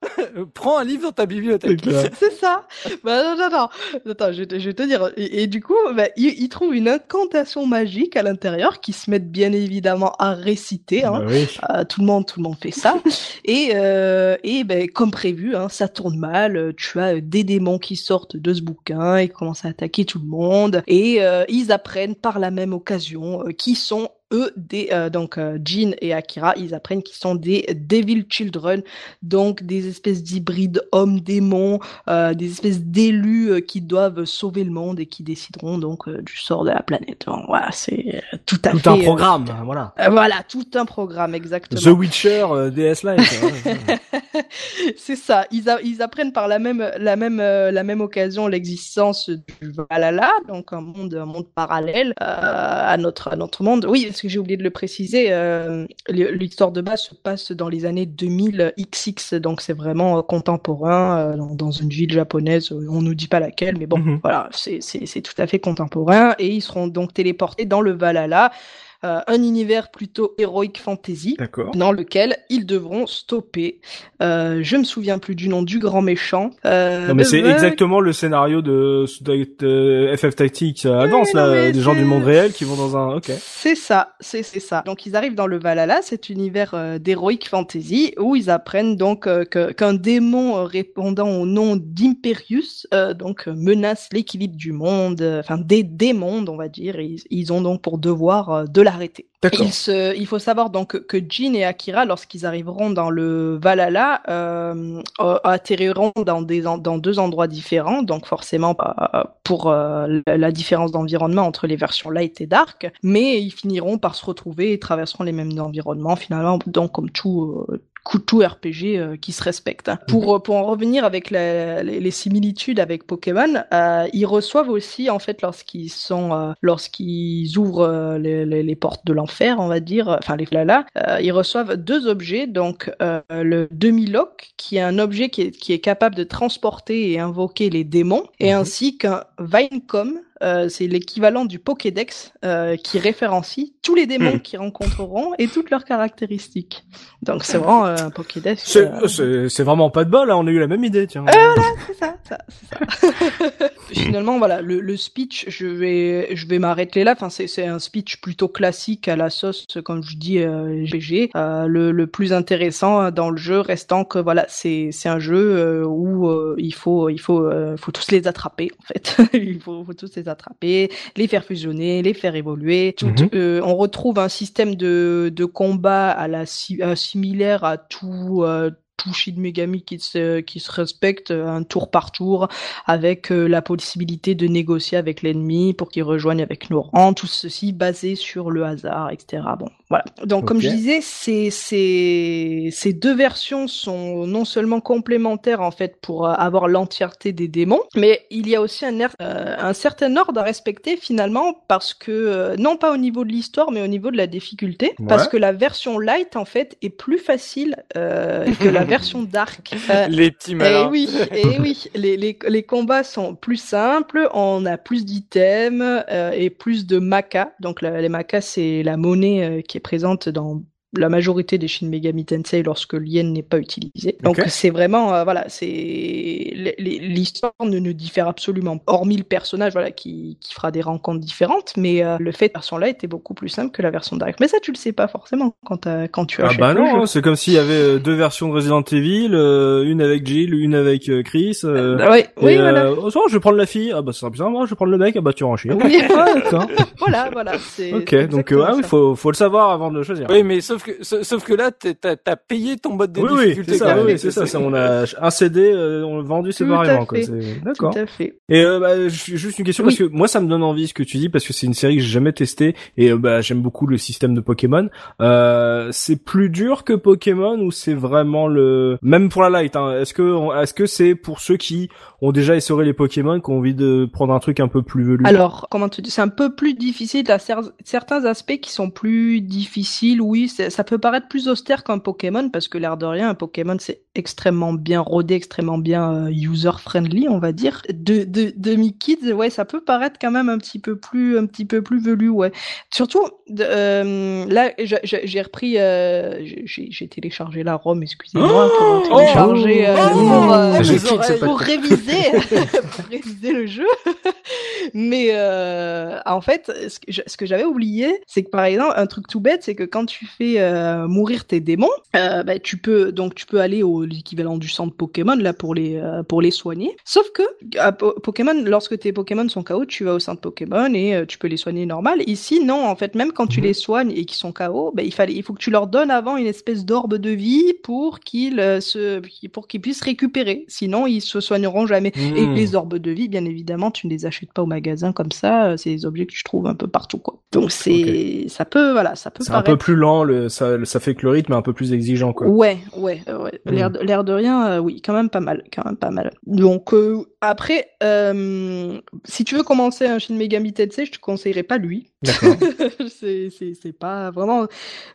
prends un livre dans ta bibliothèque. C'est ça. Bah non, non, non. Attends, je, je vais te dire. Et, du coup, bah, ils, ils, trouvent une incantation magique à l'intérieur qui se mettent bien évidemment à réciter. Hein. Bah euh, tout le monde, tout le monde fait ça. *laughs* et euh, et ben comme prévu, hein, ça tourne mal. Tu as des démons qui sortent de ce bouquin et commencent à attaquer tout le monde. Et euh, ils apprennent par la même occasion euh, qui sont eux, des, euh, donc euh, Jin et Akira, ils apprennent qu'ils sont des Devil Children, donc des espèces d'hybrides hommes-démons, euh, des espèces d'élus qui doivent sauver le monde et qui décideront donc du sort de la planète. voilà, c'est tout à fait. Tout un programme, voilà. voilà, tout un programme, exactement. The Witcher, DS Live. *laughs* c'est ça. Ils, ils apprennent par la même, la même, la même occasion l'existence du Valhalla, donc un monde, un monde parallèle à notre, à notre monde. Oui, que j'ai oublié de le préciser, euh, l'histoire de base se passe dans les années 2000 XX, donc c'est vraiment euh, contemporain euh, dans, une ville japonaise. On nous dit pas laquelle, mais bon, mhm. voilà, c'est tout à fait contemporain. Et ils seront donc téléportés dans le Valhalla. Un univers plutôt héroïque fantasy, dans lequel ils devront stopper. je me souviens plus du nom du grand méchant. non mais c'est exactement le scénario de, FF Tactics à Danse là, des gens du monde réel qui vont dans un. Ok. C'est ça, c'est ça. Donc ils arrivent dans le Valhalla, cet univers d'héroïque fantasy où ils apprennent donc qu'un démon répondant au nom d'Imperius donc menace l'équilibre du monde, enfin des, des mondes on va dire. ils ont donc pour devoir de Il, se, il faut savoir donc que Jin et Akira, lorsqu'ils arriveront dans le Valhalla, euh, atterriront dans, des, dans deux endroits différents, donc forcément pour euh, la différence d'environnement entre les versions light et dark, mais ils finiront par se retrouver et traverseront les mêmes environnements finalement, donc comme tout, euh, tout RPG euh, qui se respecte. Hein. Pour, mhm. euh, pour en revenir avec les, les, similitudes avec Pokémon, euh, ils reçoivent aussi, en fait, lorsqu'ils sont, euh, lorsqu'ils ouvrent les, les, portes de l'enfer, on va dire, enfin les là, ils reçoivent deux objets, donc le demi-lock, qui est un objet qui est, qui est capable de transporter et invoquer les démons, et mhm. ainsi qu'un Vinecom, euh, c'est l'équivalent du Pokédex euh, qui référencie tous les démons hmm. qu'ils rencontreront et toutes leurs caractéristiques. Donc c'est vraiment euh, un Pokédex. C'est vraiment pas de bol, là. on a eu la même idée, tiens. voilà, c'est ça, ça, ça. *laughs* Finalement, voilà, le, le, speech, je vais, je vais m'arrêter là. Enfin, c'est un speech plutôt classique à la sauce, comme je dis, GG. le, le plus intéressant dans le jeu restant que voilà, c'est c'est un jeu où il faut il faut faut tous les attraper en fait. *laughs* il faut, faut tous les attraper les faire fusionner, les faire évoluer. Mhm. Euh, on retrouve un système de, combat à la similaire à tout euh, tout Megami qui se, qui se respecte euh, un tour par tour avec la possibilité de négocier avec l'ennemi pour qu'il rejoigne avec nos rangs, tout ceci basé sur le hasard, etc. Bon, voilà. Donc, comme je disais, ces, ces, ces deux versions sont non seulement complémentaires en fait pour euh, avoir l'entièreté des démons, mais il y a aussi un, euh, un certain ordre à respecter finalement parce que euh, non pas au niveau de l'histoire, mais au niveau de la difficulté, parce que la version light en fait est plus facile que la *laughs* version dark. les petits malins. Et oui, et oui, les, les, les combats sont plus simples, on a plus d'items et plus de maca. Donc les maca c'est la monnaie qui est présente dans la majorité des Shin Megami Tensei lorsque l'yen n'est pas utilisé. Donc c'est vraiment euh, voilà, c'est l'histoire ne, ne, diffère absolument pas, hormis le personnage voilà qui, qui fera des rencontres différentes, mais euh, le fait de version là était beaucoup plus simple que la version direct. Mais ça tu le sais pas forcément quand quand tu achètes. Ah bah non, c'est comme s'il y avait euh, deux versions de Resident Evil, une avec Jill, une avec Chris. ouais, oui, voilà. Oh, je vais prendre la fille. Ah bah c'est bizarre, moi je vais prendre le mec. Ah bah tu rentres. Oui. *laughs* voilà, voilà. Ok, donc ah il faut faut le savoir avant de le choisir. Oui, mais sauf que sauf que là t'as as payé ton mode de oui, difficulté. Oui, c'est ça. Oui, c'est ça. On a un CD, euh, on l'a vendu séparément. D'accord. Tout à fait. Et euh, bah, juste une question parce que moi ça me donne envie ce que tu dis parce que c'est une série que j'ai jamais testée et euh, bah j'aime beaucoup le système de Pokémon. Euh, c'est plus dur que Pokémon ou c'est vraiment le même pour la light. Hein, est-ce que est-ce que c'est pour ceux qui ont déjà essoré les Pokémon qui ont envie de prendre un truc un peu plus velu Alors comment tu dis C'est un peu plus difficile. Il certains aspects qui sont plus difficiles. Oui, ça peut paraître plus austère qu'un Pokémon parce que l'air de rien, un Pokémon c'est extrêmement bien rodé, extrêmement bien euh, user friendly, on va dire. De de de Kids, ouais, ça peut paraître quand même un petit peu plus un petit peu plus velu, ouais. Surtout euh, là, j'ai repris, euh, j'ai téléchargé la ROM, excusez-moi, pour oh télécharger oh pour, pour, réviser pour réviser *laughs* *laughs* le jeu. Mais en fait, ce que j'avais oublié, c'est que par exemple, un truc tout bête, c'est que quand tu fais mourir tes démons, euh, bah, tu peux donc tu peux aller au l'équivalent du centre Pokémon là pour les euh, pour les soigner. Sauf que à Pokémon, lorsque tes Pokémon sont KO, tu vas au centre Pokémon et euh, tu peux les soigner normal. Ici, non, en fait, même quand tu mhm. les soignes et qu'ils sont KO, bah, il fallait il faut que tu leur donnes avant une espèce d'orbe de vie pour qu'ils se pour qu'ils puissent récupérer. Sinon, ils se soigneront jamais. Et mhm. les orbes de vie, bien évidemment, tu ne les achètes pas au magasin comme ça. C'est des objets que tu trouves un peu partout quoi. Donc c'est ça peut voilà ça peut. C'est un peu plus lent le ça ça fait que le rythme est un peu plus exigeant, quoi. Ouais, ouais, ouais. L'air, de, l'air de rien, euh, oui, quand même pas mal, quand même pas mal. Donc euh, après, euh, si tu veux commencer un Shin Megami Tensei, je te conseillerais pas lui D'accord. *laughs* c'est c'est pas vraiment.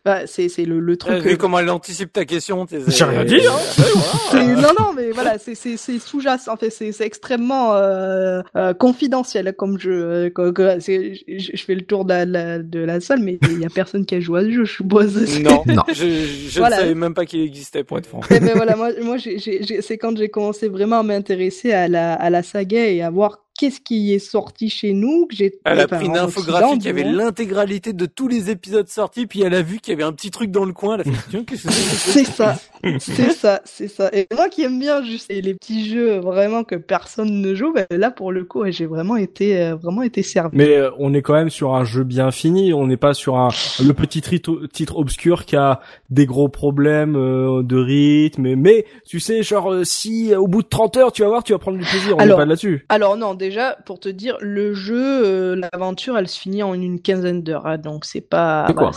Bah, c'est c'est le le truc. Vu comment elle anticipe ta question. J'ai rien dit. Hein *laughs* non non mais voilà c'est c'est c'est sous-jacent. En fait c'est c'est extrêmement euh, euh, confidentiel comme jeu. je, je fais le tour de la, de la salle mais il y a personne qui a joué à ce jeu. Je suppose. Non *laughs* non. Je je ne savais même pas qu'il existait pour être franc. Et eh ben voilà moi moi j'ai c'est quand j'ai commencé vraiment à m'intéresser à la à la saga et à voir qu'est-ce qui est sorti chez nous que j'ai elle a pris une infographie qui avait l'intégralité de tous les épisodes sortis puis elle a vu qu'il y avait un petit truc dans le coin elle a fait *laughs* c'est ça. C'est ça. C'est ça et moi qui aime bien juste les petits jeux vraiment que personne ne joue ben là pour le coup j'ai vraiment été euh, vraiment été servi. Mais euh, on est quand même sur un jeu bien fini. On n'est pas sur un le petit titre, obscur qui a des gros problèmes euh, de rythme. Mais tu sais genre si au bout de 30 heures tu vas voir tu vas prendre du plaisir. On n'est pas là-dessus. alors non déjà, pour te dire, le jeu, euh, l'aventure, elle se finit en une quinzaine d'heures, hein, donc c'est pas. quoi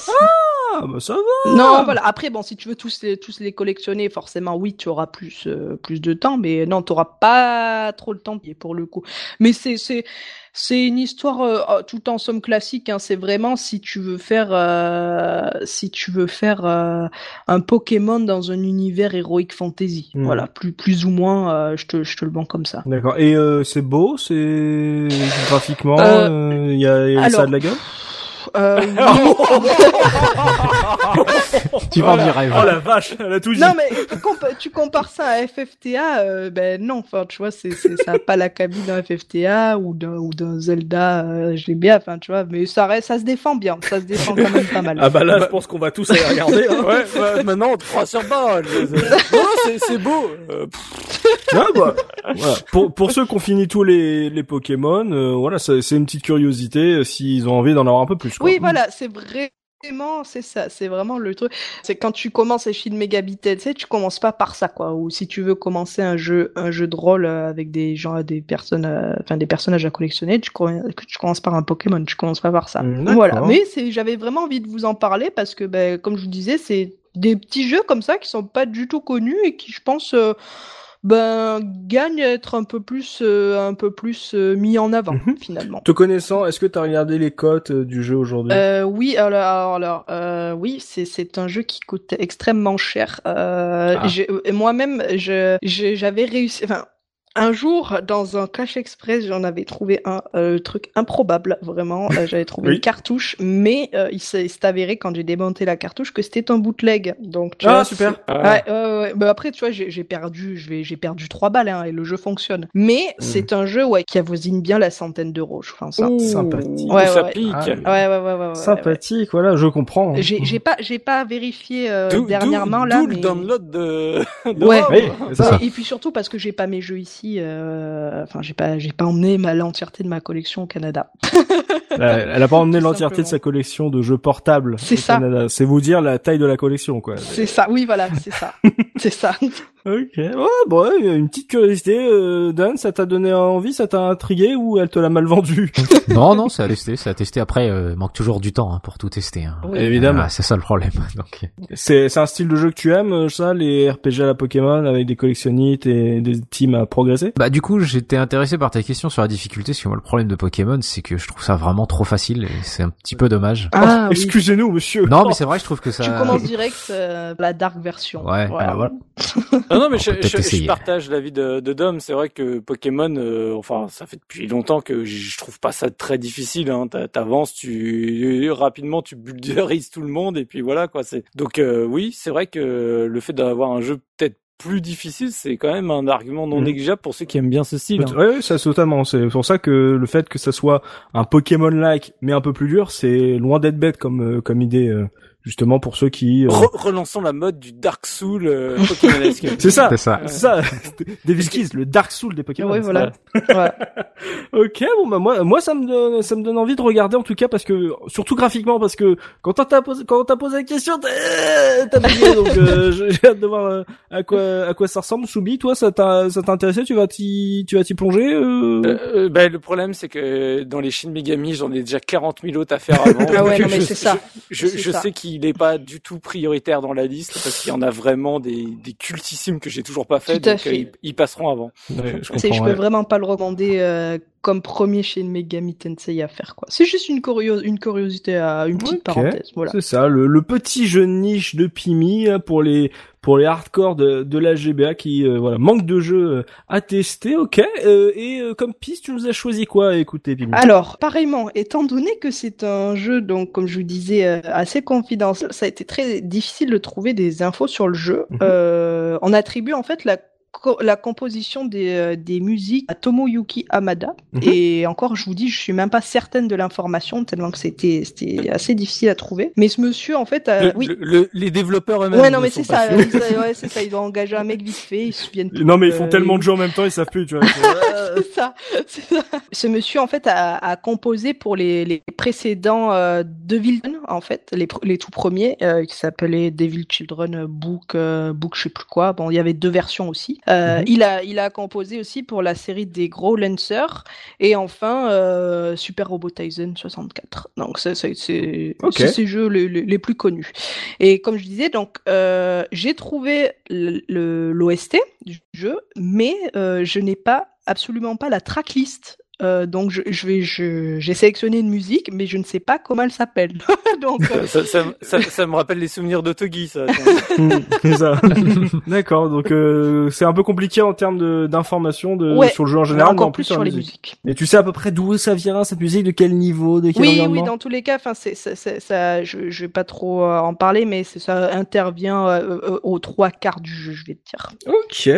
ah, bah ça va. Non, voilà. Après, bon, si tu veux tous les, tous les collectionner, forcément, oui, tu auras plus, euh, plus de temps, mais non, tu auras pas trop le temps pour le coup. Mais c'est, c'est, c'est une histoire euh, oh, tout en somme classique. Hein. C'est vraiment si tu veux faire, euh, si tu veux faire un Pokémon dans un univers héroïque fantasy. Hmm. Voilà, plus, plus ou moins, je te, je te le vends comme ça. D'accord. Et c'est beau, c'est graphiquement, il y a, y a ça de la gueule? Euh, *laughs* tu vas du rêve. Oh la vache, elle a tout dit. Non mais tu compares ça à FFTA, euh, ben non, enfin tu vois, c'est, ça a pas la cabine d'un FFTA ou d'un ou d'un Zelda euh, bien, enfin tu vois, mais ça reste, ça se défend bien, ça se défend quand même pas mal. Ah bah là, je pense qu'on va tous aller regarder. Hein. ouais, ouais, maintenant on te croit sur pas. non, c'est, c'est beau. Euh, ah, bah, voilà. Pour pour ceux qui ont fini tous les les Pokémon, euh, voilà, c'est, c'est une petite curiosité s'ils ont envie d'en avoir un peu plus. Oui, voilà, c'est vraiment, c'est ça, c'est vraiment le truc. C'est quand tu commences à Shin Megami tu sais, tu commences pas par ça, quoi. Ou si tu veux commencer un jeu, un jeu de rôle euh, avec des gens, des personnes, euh, enfin des personnages à collectionner, tu, tu commences par un Pokémon, tu commences pas par ça. Mm, voilà. Mais j'avais vraiment envie de vous en parler parce que, ben, comme je vous disais, c'est des petits jeux comme ça qui sont pas du tout connus et qui, je pense, euh, ben gagne à être un peu plus euh, un peu plus euh, mis en avant mhm. finalement. Te connaissant, est-ce que tu as regardé les cotes euh, du jeu aujourd'hui? Oui, alors, alors oui, c'est c'est un jeu qui coûte extrêmement cher. Ah. Moi-même, je j'avais réussi. Enfin, un jour, dans un cache express, j'en avais trouvé un euh, truc improbable, vraiment. Euh, j'avais trouvé *laughs* une cartouche, mais euh, il s'est avéré quand j'ai démonté la cartouche que c'était un bootleg. Donc tu ah vois, super. Ouais, ouais, ouais. après, tu vois, j'ai perdu, j'ai perdu trois balles hein, et le jeu fonctionne. Mais mmh. c'est un jeu ouais qui avoisine bien la centaine d'euros, je pense. Hein. Sympathique. Ouais, ça pique. Ah, ouais, ouais, ouais, ouais, Sympathique, voilà, je comprends. J'ai j'ai pas j'ai pas vérifié dernièrement là. mais... le download de. de ouais. ça. Et puis surtout parce que j'ai pas mes jeux ici euh, enfin, j'ai pas, j'ai pas emmené ma l'entièreté de ma collection au Canada. *laughs* elle a pas emmené l'entièreté de sa collection de jeux portables. C'est ça. C'est vous dire la taille de la collection, quoi. C'est ça. Oui, voilà, c'est ça. *laughs* c'est ça. Ok. Ouais, bon, une petite curiosité, euh, Dan, ça t'a donné envie, ça t'a intrigué ou elle te l'a mal vendu *laughs* Non, non, ça a testé, ça a testé. Après, euh, manque toujours du temps hein, pour tout tester. Hein. Évidemment. c'est ça le problème. Donc. C'est, c'est un style de jeu que tu aimes, ça, les RPG à la Pokémon avec des collectionnites et des teams à progresser? Bah, du coup, j'étais intéressé par ta question sur la difficulté, parce que moi, le problème de Pokémon, c'est que je trouve ça vraiment trop facile et c'est un petit peu dommage. Ah, oh, Excusez-nous, monsieur. Non, mais c'est vrai, je trouve que ça. Tu commences direct euh, la dark version. Ouais. Voilà. voilà. non, *laughs* non, mais je, je, partage l'avis de, de Dom. C'est vrai que Pokémon, euh, enfin, ça fait depuis longtemps que je trouve pas ça très difficile. Hein. T'avances, tu rapidement, tu bulderises tout le monde et puis voilà quoi. C'est donc euh, oui, c'est vrai que le fait d'avoir un jeu peut-être plus difficile, c'est quand même un argument non mhm. négligeable pour ceux qui aiment bien ce style. Hein. Oui, ça totalement. C'est pour ça que le fait que ça soit un Pokémon-like mais un peu plus dur, c'est loin d'être bête comme euh, comme idée justement pour ceux qui euh... relançons la mode du Dark Soul euh, *laughs* c'est ça, c'est ça, c'est ça. *laughs* David Keys, le Dark Soul des Pokémon. Oui, voilà. *laughs* ok, bon bah moi, moi ça me donne, ça me donne envie de regarder en tout cas parce que surtout graphiquement parce que quand on t'a posé, quand on t'a posé la question, t'as bugué donc euh, j'ai hâte de voir euh, à quoi, à quoi ça ressemble. Soubi, toi, ça t'a, ça t'a intéressé Tu vas t'y, tu vas t'y plonger euh... bah, le problème c'est que dans les Shin Megami, j'en ai déjà 40 000 autres à faire avant. ah ouais, non, mais c'est ça. Je, je, sais qu'il il n'est pas du tout prioritaire dans la liste parce qu'il y en a vraiment des, des cultissimes que j'ai toujours pas fait, donc euh, ils, passeront avant. je, sais, je peux vraiment pas le recommander euh, comme premier chez Megami Tensei à faire quoi. C'est juste une, une curiosité à une petite parenthèse. Voilà. C'est ça, le, petit jeu niche de Pimi hein, pour les pour les hardcore de, de la GBA qui euh, voilà manque de jeux euh, à tester. Ok. Euh, et comme piste, tu nous as choisi quoi Écoutez, Pimi? Alors, pareillement, étant donné que c'est un jeu donc comme je vous disais assez confidentiel, ça a été très difficile de trouver des infos sur le jeu. Mhm. on attribue en fait la la composition des, euh, des, musiques à Tomoyuki Hamada. Mhm. Et encore, je vous dis, je suis même pas certaine de l'information, tellement que c'était assez difficile à trouver. Mais ce monsieur, en fait, oui. les développeurs eux-mêmes. Ouais, non, mais c'est ça, ouais, c'est ça. Ils ont engagé un mec vite fait, ils se souviennent plus. Non, mais ils font tellement de jeux en même temps, ils savent plus, tu vois. c'est *laughs* ça, ça. Ce monsieur, en fait, a, a composé pour les, les précédents euh, Devil, en fait, les, les tout premiers, euh, qui s'appelaient Devil Children Book, euh, Book, je sais plus quoi. Bon, il y avait deux versions aussi. Euh, mhm. Il a il a composé aussi pour la série des Gros Lancers et enfin euh, Super Robot Tyson 64. Donc c'est c'est ces jeux les, les, plus connus. Et comme je disais donc euh, j'ai trouvé l'OST du jeu, mais je n'ai pas absolument pas la tracklist euh, donc je, je vais, je, j'ai sélectionné une musique, mais je ne sais pas comment elle s'appelle. *laughs* donc euh, ça, ça, ça, ça, me rappelle les souvenirs de Togi, ça. *laughs* c'est ça. *laughs* D'accord. Donc euh, c'est un peu compliqué en termes d'informations de, sur le jeu en général, encore plus sur, les musiques. Et tu sais à peu près d'où ça vient cette musique, de quel niveau, de quel Oui, oui. Dans tous les cas, enfin c'est, ça, je, je vais pas trop euh, en parler, mais ça intervient euh, aux trois quarts du jeu, je vais te dire. Ok.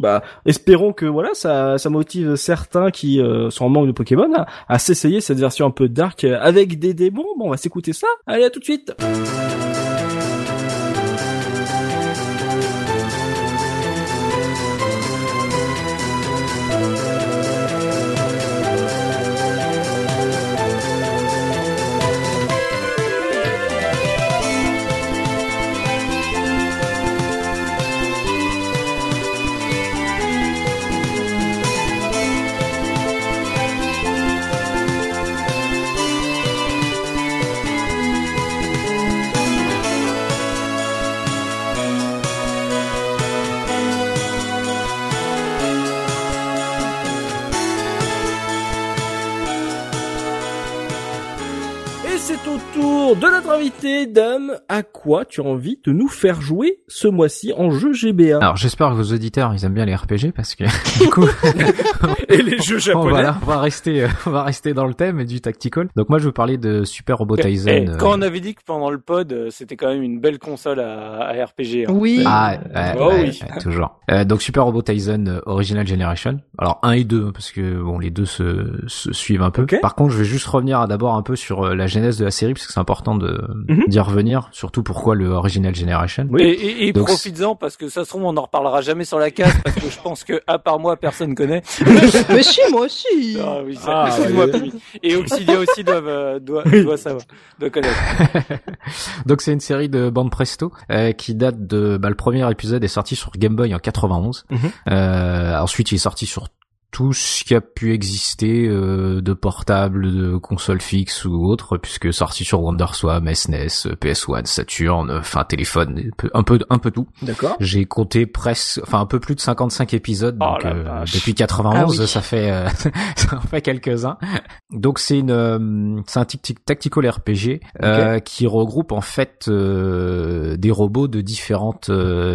bah espérons que voilà, ça, ça motive certains qui sont en manque de Pokémon à, s'essayer cette version un peu dark avec des démons. Bon, on va s'écouter ça. Allez, à tout de suite. De notre invité, Dame, à quoi tu as envie de nous faire jouer ce mois-ci en jeu GBA Alors j'espère que vos auditeurs ils aiment bien les RPG parce que *laughs* du coup *laughs* et les jeux *laughs* japonais. On va, rester, euh, on va rester dans le thème du tactical. Donc moi je veux parler de Super Robot Tyson. Euh, quand on avait dit que pendant le pod euh, c'était quand même une belle console à, RPG. Hein. Oui. Ah oh oui. toujours. donc Super Robot Tyson Original Generation. Alors 1 et 2 parce que bon les deux se, se suivent un peu. Par contre je vais juste revenir d'abord un peu sur la genèse de la série parce que c'est important de mhm. d'y revenir, surtout pourquoi le Original Generation. Oui. Et, et, profites-en parce que ça se trouve on en reparlera jamais sur la case parce que je pense que à part moi personne connaît. Mais si moi aussi. Ah oui, ah. Et Oxidia aussi doit euh, doit doit savoir, doit connaître. *laughs* Donc c'est une série de bande presto euh, qui date de bah, le premier épisode est sorti sur Game Boy en 91. Mhm. euh, ensuite il est sorti sur tout ce qui a pu exister euh, de portable, de console fixe ou autre, puisque sorti sur WonderSwan, SNES, PS1, Saturn, enfin téléphone, un peu, un peu tout. D'accord. J'ai compté presque, enfin un peu plus de 55 épisodes oh donc, euh, depuis 91, ah ça fait, euh, *laughs* ça fait quelques uns. Donc c'est une, c'est un tactical RPG qui regroupe en fait des robots de différentes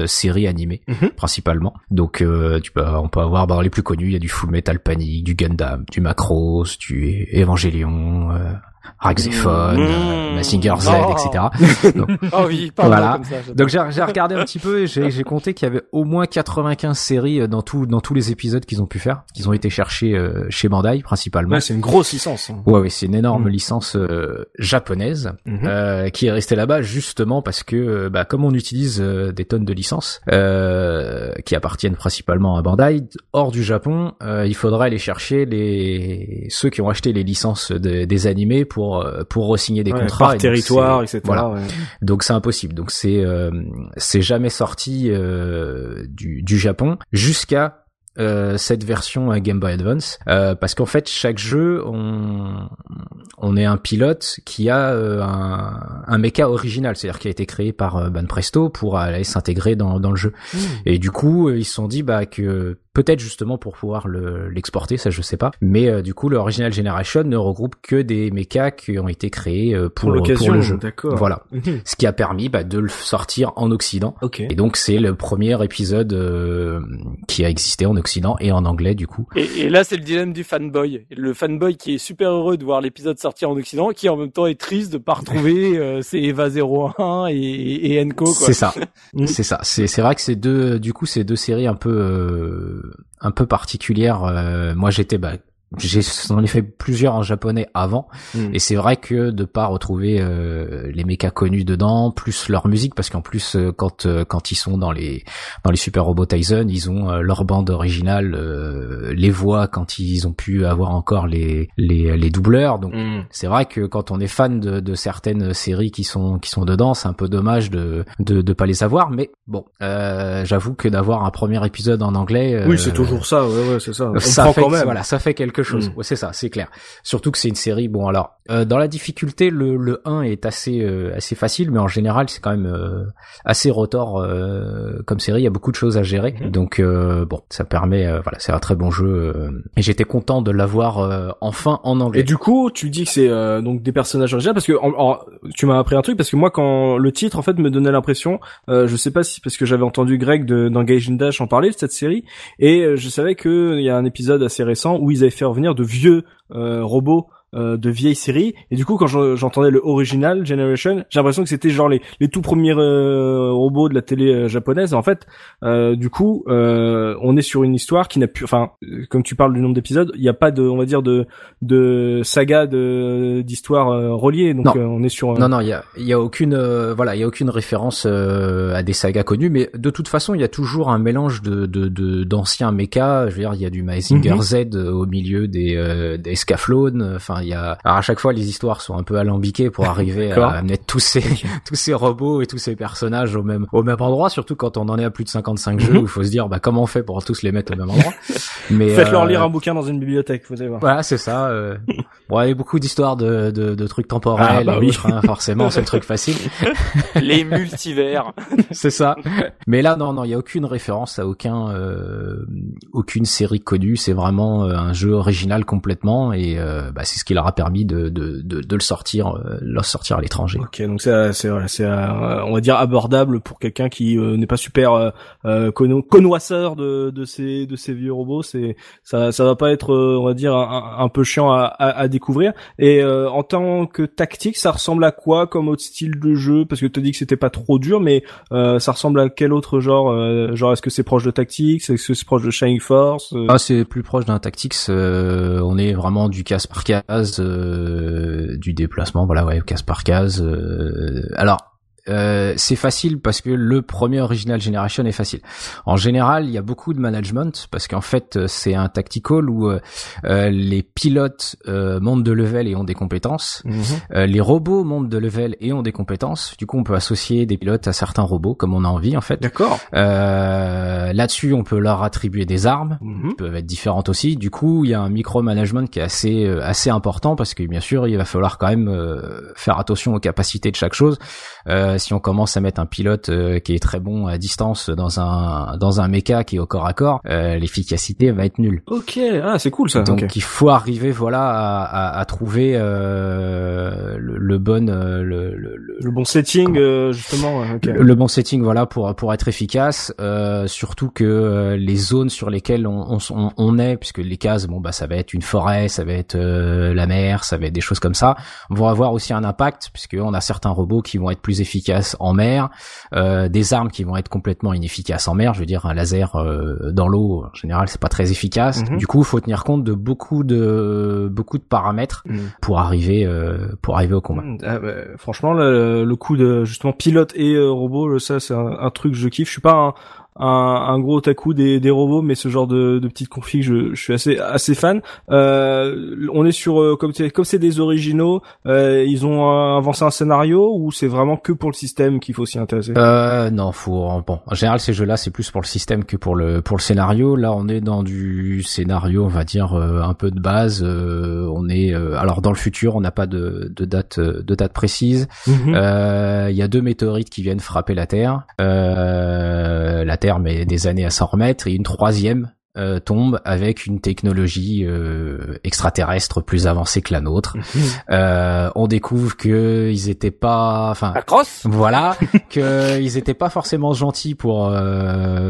séries animées, mhm. principalement. Donc tu peux, on peut avoir, bah, les plus connus, il y a du Full Metal Panic, du Gundam, du Macross, du Evangelion, euh, Raxephone, mmh. Massinger Z, etc. *laughs* Donc, oh oui, voilà. Comme ça, Donc j'ai regardé un petit peu et j'ai compté qu'il y avait au moins 95 séries euh, dans tout dans tous les épisodes qu'ils ont pu faire, qu'ils ont été cherchés euh, chez Bandai principalement. Ouais, c'est une grosse licence. Hein. Ouais, ouais, c'est une énorme mmh. licence euh, japonaise mmh. euh, qui est restée là-bas justement parce que bah, comme on utilise des tonnes de licences qui appartiennent principalement à Bandai hors du Japon, il faudra aller chercher les ceux qui ont acheté les licences de, des animés pour pour euh, pour re-signer des contrats par territoire etc voilà. donc c'est impossible donc c'est euh, c'est jamais sorti euh, du du Japon jusqu'à euh, cette version Game Boy Advance euh, parce qu'en fait chaque jeu on on est un pilote qui a euh, un, un mecha original c'est-à-dire qui a été créé par Ban Presto pour aller s'intégrer dans dans le jeu mmh. et du coup ils se sont dit bah que peut-être justement pour pouvoir l'exporter, ça je sais pas. Mais du coup, le Original Generation ne regroupe que des mechas qui ont été créés pour, pour, pour le jeu. Voilà, *laughs* mhm. ce qui a permis bah, de le sortir en Occident. Et donc c'est le premier épisode qui a existé en Occident et en anglais du coup. Et, et là, c'est le dilemme du fanboy. Le fanboy qui est super heureux de voir l'épisode sortir en Occident, qui en même temps est triste de pas retrouver *laughs* euh, c'est Eva 01 et, et Enco. C'est ça, *laughs* c'est ça. C'est c'est vrai que c'est deux, du coup, c'est deux séries un peu euh, un peu particulières. Euh, moi, j'étais bah, j'en ai fait plusieurs en japonais avant hmm. et c'est vrai que de pas retrouver euh, les mechas connus dedans plus leur musique parce qu'en plus euh, quand euh, quand ils sont dans les dans les super robots Tyson ils ont leur bande originale les voix quand ils ont pu avoir encore les les, les doubleurs donc hmm. c'est vrai que quand on est fan de, de certaines séries qui sont qui sont dedans c'est un peu dommage de de de pas les avoir mais bon j'avoue que d'avoir un premier épisode en anglais oui c'est toujours ça ouais ouais c'est ça On ça fait quand même. voilà ça fait quelque chose. Mm. Ouais, c'est ça, c'est clair. Surtout que c'est une série. Bon, alors euh, dans la difficulté, le, le 1 est assez euh, assez facile, mais en général, c'est quand même euh, assez rotor comme série. Il y a beaucoup de choses à gérer, mm-hmm. donc bon, ça permet. voilà, c'est un très bon jeu. et j'étais content de l'avoir enfin en anglais. Et du coup, tu dis que c'est donc des personnages originaux parce que tu m'as appris un truc parce que moi, quand le titre en fait me donnait l'impression, je sais pas si parce que j'avais entendu Greg de, dans Dash en parler de cette série et je savais que il y a un épisode assez récent où ils avaient fait revenir de vieux euh, robots euh, de vieilles séries. Et du coup quand j'entendais le original Generation j'ai l'impression que c'était genre les, les tout premiers euh, robots de la télé euh, japonaise. En fait du coup on est sur une histoire qui n'a plus enfin comme tu parles du nombre d'épisodes il n'y a pas de on va dire de de saga de d'histoire reliée. Donc on est sur non non il y a il y a aucune voilà il y a aucune référence à des sagas connues. Mais de toute façon il y a toujours un mélange de de d'anciens mechas. Je veux dire il y a du Mazinger mhm. Z au milieu des des Scaflone enfin il y a, alors à chaque fois les histoires sont un peu alambiquées pour arriver à mettre tous ces *laughs* tous ces robots et tous ces personnages au même au même endroit, surtout quand on en est à plus de 55 jeux mhm. où il faut se dire bah comment on fait pour tous les mettre au même endroit. *laughs* Mais faites-leur euh, lire un bouquin dans une bibliothèque, vous allez voir. Voilà, c'est ça. Euh... *laughs* Bon, il y a beaucoup d'histoires de, de, de trucs temporels, ah, bah oui. Hein, forcément, c'est le truc facile. les multivers. c'est ça. Mais là, non, non, il y a aucune référence à aucun euh, aucune série connue. C'est vraiment euh, un jeu original complètement et euh, bah, c'est ce qui leur a permis de, de, de, de le sortir, euh, le sortir à l'étranger. Ok, donc c'est c'est c'est on va dire abordable pour quelqu'un qui euh, n'est pas super euh, connoisseur de, de ces de ces vieux robots. C'est ça ça va pas être on va dire un, un peu chiant à, à, à, découvrir. Et en tant que tactique, ça ressemble à quoi comme autre style de jeu? Parce que tu as dit que c'était pas trop dur, mais ça ressemble à quel autre genre Genre est-ce que c'est proche de Tactics? Est-ce que c'est proche de Shining Force? Ah c'est plus proche d'un Tactics. on est vraiment du casse par casse euh, du déplacement, voilà, ouais, case par case. Euh, alors, euh, c'est facile parce que le premier Original Generation est facile. En général, il y a beaucoup de management parce qu'en fait, euh, c'est un tactical où euh, les pilotes montent de level et ont des compétences. Mhm. les robots montent de level et ont des compétences. Du coup, on peut associer des pilotes à certains robots comme on a envie en fait. D'accord. Là-dessus, on peut leur attribuer des armes mhm. qui peuvent être différentes aussi. Du coup, il y a un micro-management qui est assez assez important parce que bien sûr, il va falloir quand même faire attention aux capacités de chaque chose. Euh, si on commence à mettre un pilote euh, qui est très bon à distance dans un dans un méca qui est au corps à corps, euh, l'efficacité va être nulle. Ok, ah c'est cool ça. Donc il faut arriver voilà à, à, à trouver euh, le, le, bon euh, le, le, le, bon setting justement. Okay. Le, bon setting voilà pour pour être efficace. surtout que les zones sur lesquelles on, on, on, est, puisque les cases bon bah ça va être une forêt, ça va être la mer, ça va être des choses comme ça, vont avoir aussi un impact puisque on a certains robots qui vont être plus efficaces en mer, euh, des armes qui vont être complètement inefficaces en mer. Je veux dire, un laser euh, dans l'eau, en général, c'est pas très efficace. Mhm. Du coup, il faut tenir compte de beaucoup de beaucoup de paramètres mhm. pour arriver euh, pour arriver au combat. Mhm. Ah, bah, franchement, le, coup de justement pilote et robot, ça, c'est un, un, truc que je kiffe. Je suis pas un un, un gros otaku des, des robots, mais ce genre de, de petites configs, je, je suis assez assez fan. Euh, on est sur euh, comme c'est comme c'est des originaux, euh, ils ont avancé un scénario ou c'est vraiment que pour le système qu'il faut s'y intéresser? Euh, Non, faut bon. En général, ces jeux-là, c'est plus pour le système que pour le pour le scénario. Là, on est dans du scénario, on va dire euh, un peu de base. on est alors dans le futur, on n'a pas de, de date de date précise. Mhm. Il y a deux météorites qui viennent frapper la Terre. la Terre mais des années à s'en remettre, et une troisième euh, tombe avec une technologie extraterrestre plus avancée que la nôtre. on découvre que ils étaient pas, enfin, voilà, *laughs* que ils étaient pas forcément gentils pour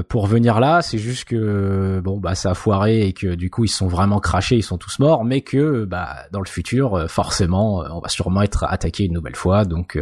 pour venir là. C'est juste que bon bah ça a foiré et que du coup ils sont vraiment crachés, ils sont tous morts, mais que bah dans le futur forcément on va sûrement être attaqué une nouvelle fois. Donc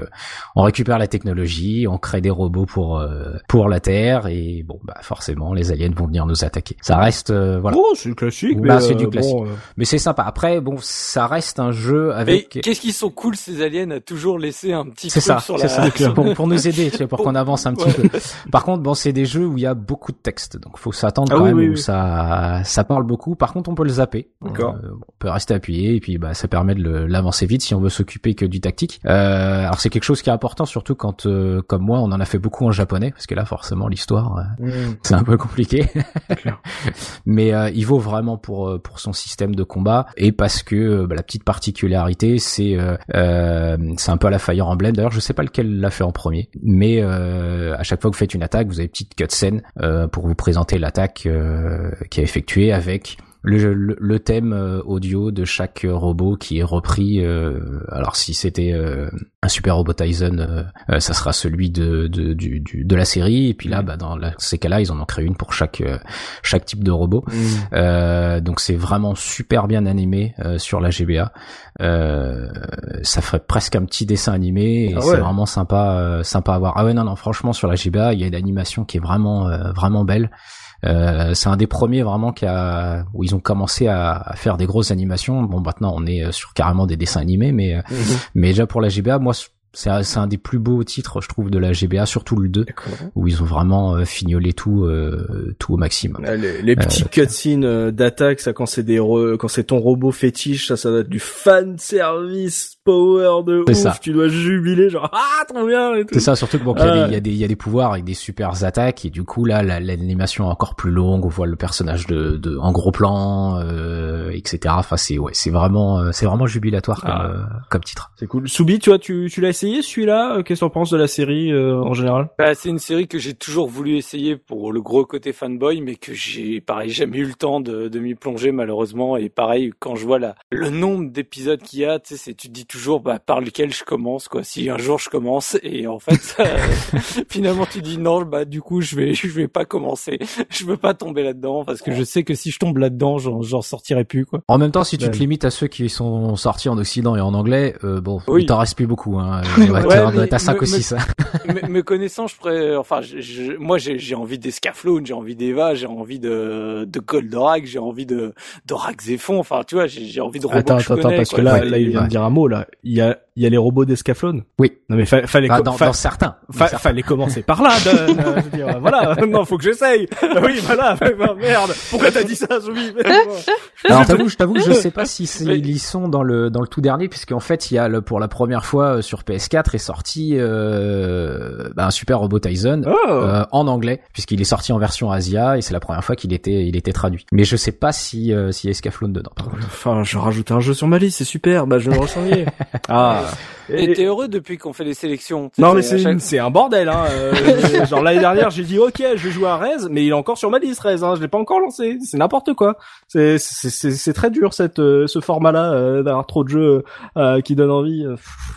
on récupère la technologie, on crée des robots pour pour la Terre et bon bah forcément les aliens vont venir nous attaquer. Ça reste euh, voilà. Oh, c'est classique. Bah, c'est du euh, classique. Euh. Mais c'est sympa. Après bon, ça reste un jeu avec. Qu'est-ce qu'ils sont cool ces aliens à toujours laisser un petit truc ça, sur la. Ça, pour, pour nous aider, tu vois, pour qu'on avance un petit peu. Par contre bon, c'est des jeux où il y a beaucoup de texte, donc faut s'attendre ah quand même où ça ça parle beaucoup. Par contre on peut le zapper. D'accord. on peut rester appuyé et puis bah ça permet de l'avancer vite si on veut s'occuper que du tactique. alors c'est quelque chose qui est important surtout quand comme moi on en a fait beaucoup en japonais parce que là forcément l'histoire mm. c'est un peu compliqué. *laughs* Mais euh, il vaut vraiment pour euh, pour son système de combat et parce que euh, bah, la petite particularité c'est c'est un peu à la Fire Emblem. D'ailleurs, je sais pas lequel l'a fait en premier, mais à chaque fois que vous faites une attaque, vous avez une petite cutscene pour vous présenter l'attaque qui a effectuée avec le, le, thème euh, audio de chaque robot qui est repris. Euh, alors si c'était euh, un Super Robot Tyson, ça sera celui de de, du, de la série. Et puis là, bah, dans ces cas-là, ils en ont créé une pour chaque chaque type de robot. Mm. donc c'est vraiment super bien animé sur la GBA. ça ferait presque un petit dessin animé et ah c'est vraiment sympa sympa à voir. Ah ouais non non franchement sur la GBA il y a une animation qui est vraiment vraiment belle. Euh, c'est un des premiers vraiment qui a où ils ont commencé à, à, faire des grosses animations. Bon, maintenant on est sur carrément des dessins animés, mais mhm. mais déjà pour la GBA, moi c'est un, des plus beaux titres, je trouve, de la GBA, surtout le 2, où ils ont vraiment euh, fignolé tout, euh, tout au maximum. Les, les petits euh, cutscenes d'attaque, ça quand c'est des quand c'est ton robot fétiche, ça, ça doit être du fan service power de ouf. Ça. Tu dois jubiler, genre ah trop bien. C'est ça, surtout que bon, il y, a des, il y a des pouvoirs avec des super attaques et du coup là, l'animation est encore plus longue. On voit le personnage de, de en gros plan, euh, etc. Enfin c'est ouais, c'est vraiment, c'est vraiment jubilatoire comme, ah. comme titre. C'est cool. Soubi, tu vois, tu, tu l'as essayé celui-là euh, Qu'est-ce que tu penses de la série euh, en général? Bah, C'est une série que j'ai toujours voulu essayer pour le gros côté fanboy, mais que j'ai pareil jamais eu le temps de, de m'y plonger malheureusement. Et pareil, quand je vois la, le nombre d'épisodes qu'il y a, tu sais, tu te dis toujours bah, par lequel je commence, quoi. Si un jour je commence, et en fait, *laughs* *laughs* finalement tu dis non, bah du coup je vais je vais pas commencer. Je veux pas tomber là-dedans parce que je sais que si je tombe là-dedans, j'en sortirai plus, quoi. En même temps, si tu te limites à ceux qui sont sortis en Occident et en anglais, euh, bon, il t'en reste plus beaucoup. Hein. Ouais, t'as 5 ou 6. Me, connaissant, je pourrais, enfin, je, moi, j'ai envie d'Escaflowne, j'ai envie d'Eva, j'ai envie de, de Goldorak, j'ai envie de, de Raxéphon, enfin, tu vois, j'ai envie de robots Attends, attends, attends, parce que là, là, il vient de dire un mot, là. Il y a, il y a les robots d'Escaflowne. Oui. Non, mais fallait, bah, dans, dans, certains. Fallait commencer par là, de, dire, voilà. *laughs* Non, faut que j'essaye. oui, voilà. merde. Pourquoi t'as dit ça, Zombie? *laughs* Alors, t'avoue, je t'avoue, je *laughs* sais pas si ils y sont dans le, dans le tout dernier, puisqu'en fait, il y a le, pour la première fois euh, sur PS4 est sorti euh, bah, un super robot Tyson oh. euh, en anglais puisqu'il est sorti en version Asia et c'est la première fois qu'il était il était traduit. Mais je sais pas si euh, s'il y a Escaflowne dedans. Enfin, je rajoute un jeu sur ma liste, c'est super. Bah je vais le ah. Et t'es heureux depuis qu'on fait les sélections Non mais c'est c'est un bordel. Hein. Euh, genre l'année dernière j'ai dit ok je vais jouer à Rez mais il est encore sur ma liste Rez. Hein. Je l'ai pas encore lancé. C'est n'importe quoi. C'est c'est c'est très dur cette euh, ce format là euh, d'avoir trop de jeux euh, qui donnent envie.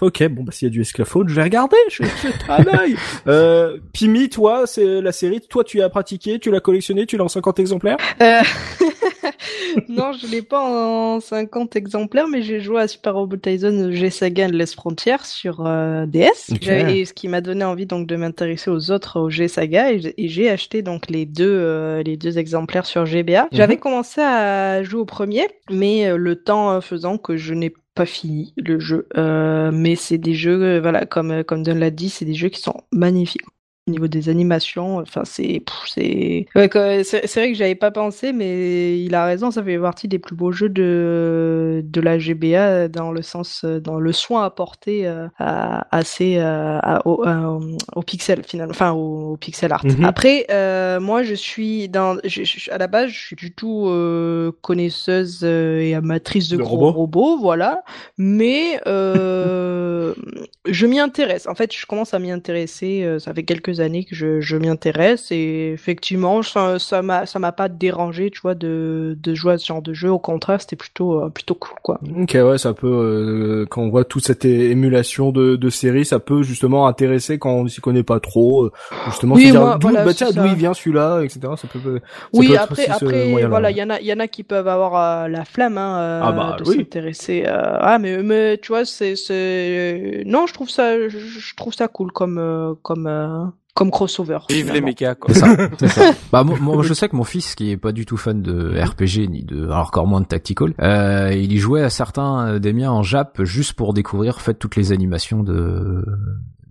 ok bon bah s'il y a du esclafone je vais regarder. Je vais un œil. *laughs* Euh, Pimi toi c'est la série. Toi tu as pratiqué, tu l'as collectionné, tu l'as en 50 exemplaires? *laughs* *laughs* non, je l'ai pas en 50 exemplaires, mais j'ai joué à Super Robot Tyson G-Saga Endless Frontier sur euh, DS. Et ce qui m'a donné envie donc de m'intéresser aux autres au G-Saga et j'ai acheté donc les deux euh, les deux exemplaires sur GBA. Mhm. J'avais commencé à jouer au premier, mais euh, le temps faisant que je n'ai pas fini le jeu. mais c'est des jeux, voilà, comme comme Don l'a dit, c'est des jeux qui sont magnifiques au niveau des animations. Enfin, c'est c'est c'est vrai que j'avais pas pensé, mais il a raison. Ça fait partie des plus beaux jeux de de la GBA dans le sens dans le soin apporté euh, à, assez euh, au, au, pixel finalement, enfin au, pixel art. Mhm. Après, euh, moi, je suis dans à la base, je suis du tout euh, connaisseuse et amatrice de, gros robots. voilà. Mais *laughs* je m'y intéresse. En fait, je commence à m'y intéresser. ça fait quelques quelques années que je, je m'y intéresse et effectivement ça ça m'a ça m'a pas dérangé tu vois de, de jouer à ce genre de jeu. Au contraire c'était plutôt euh, plutôt cool quoi. Ok ouais ça peut euh, quand on voit toute cette émulation de, de séries ça peut justement intéresser quand on s'y connaît pas trop euh, justement oui, dire d'où bah, d'où il vient celui-là etc ça peut oui après après voilà il y en a il y en a qui peuvent avoir la flamme hein, ah bah, de s'intéresser ah mais mais tu vois c'est c'est non je trouve ça je trouve ça cool comme euh, comme euh, comme crossover. Vive les mécas, quoi. Ça, *laughs* ça. Bah, moi, je sais que mon fils, qui est pas du tout fan de RPG ni de, alors encore moins de tactical, euh, il y jouait à certains des miens en Jap juste pour découvrir, en fait, toutes les animations de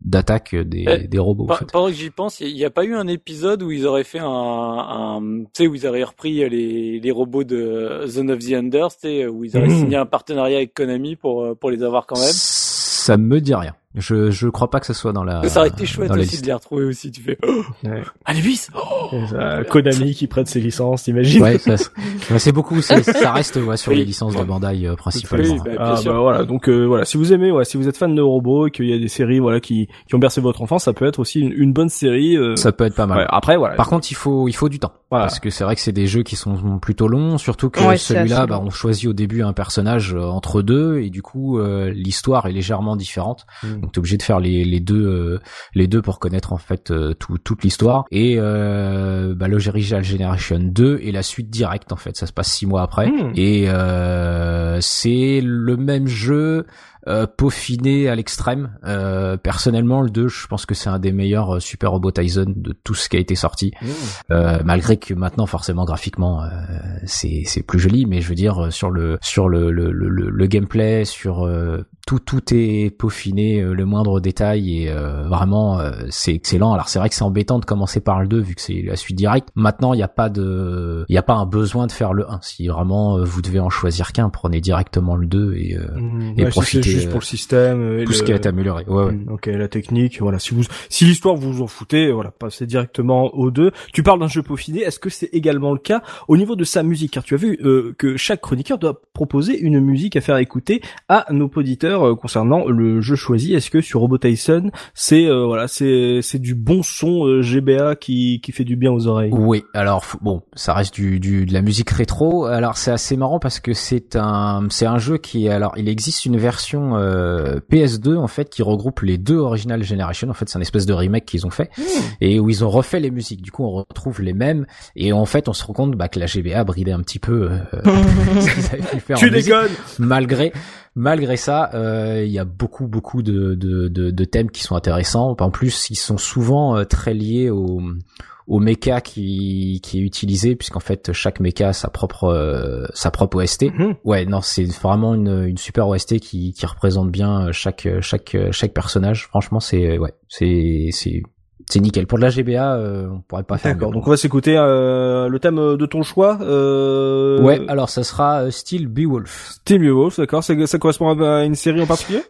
d'attaque des, eh, des robots. Pendant que j'y pense, il n'y a, pas eu un épisode où ils auraient fait un, un tu sais, où ils auraient repris les, les robots de Zone of the Enders, tu sais, où ils auraient mmh. signé un partenariat avec Konami pour pour les avoir quand même. Ça me dit rien. Je je crois pas que ce soit dans la. Ça aurait été chouette aussi de les retrouver aussi. Tu fais. Oh ouais. oh Konami qui prête ses licences, t'imagines Ouais, c'est beaucoup. *laughs* Ça reste ouais, sur les licences de Bandai euh, principalement. Oui, bah, ah, bah, voilà. Donc euh, voilà, si vous aimez, ouais, si vous êtes fan de robots et qu'il y a des séries voilà qui qui ont bercé votre enfance, ça peut être aussi une, une bonne série. Euh... Ça peut être pas mal. après voilà. Par contre, il faut il faut du temps. Parce que c'est vrai que c'est des jeux qui sont plutôt longs, surtout que celui-là, bah, on choisit au début un personnage euh, entre deux et du coup l'histoire est légèrement différente. Hmm. Donc t'es obligé de faire les les deux euh, les deux pour connaître en fait euh, tout, toute l'histoire. Et euh, bah, Original Generation 2 et la suite directe en fait. Ça se passe six mois après. Hmm. et euh, c'est le même jeu euh, peaufiné à l'extrême. Euh, personnellement, le 2, je pense que c'est un des meilleurs euh, Super Robot Tyson de tout ce qui a été sorti. Mmh. Euh, malgré que maintenant, forcément, graphiquement, c'est c'est plus joli, mais je veux dire sur le sur le le, le, le gameplay, sur tout tout est peaufiné, le moindre détail et vraiment c'est excellent. Alors c'est vrai que c'est embêtant de commencer par le 2 vu que c'est la suite directe. Maintenant, il n'y a pas de il y a pas un besoin de faire le 1. Si vraiment vous devez en choisir qu'un, prenez directement le 2 et, mmh. et profitez juste pour le système. Et tout ce qui a été amélioré. Ouais, ouais. Ok, la technique, voilà. Si vous, si l'histoire vous en foutez, voilà, passez directement au 2. Tu parles d'un jeu peaufiné. Est-ce que c'est également le cas au niveau de sa musique? Car tu as vu euh, que chaque chroniqueur doit proposer une musique à faire écouter à nos auditeurs euh, concernant le jeu choisi. Est-ce que sur Robot Tyson, c'est euh, voilà, c'est c'est du bon son GBA qui qui fait du bien aux oreilles? Oui. Alors bon, ça reste du, du de la musique rétro. Alors c'est assez marrant parce que c'est un c'est un jeu qui alors il existe une version euh, PS2 en fait qui regroupe les deux Original Generation. En fait, c'est un espèce de remake qu'ils ont fait hmm. et où ils ont refait les musiques. Du coup, on retrouve les mêmes et en fait, on se rend compte bah, que la GBA bridait un petit peu euh, *laughs* ce qu'ils avaient pu faire. Tu déconnes. Malgré malgré ça, euh, il y a beaucoup beaucoup de, de, de, de, thèmes qui sont intéressants. En plus, ils sont souvent très liés au au mecha qui, qui est utilisé puisqu'en fait chaque mecha a sa propre euh, sa propre OST. Mhm. Ouais, non, c'est vraiment une, une super OST qui, qui représente bien chaque chaque chaque personnage. Franchement, c'est ouais, c'est c'est c'est nickel. Pour de la GBA, euh, on pourrait pas faire. D'accord. Donc on va s'écouter euh, le thème de ton choix. Euh... Ouais. Alors ça sera Steel Beowulf. Steel Beowulf, d'accord. Ça, ça correspond à une série en particulier?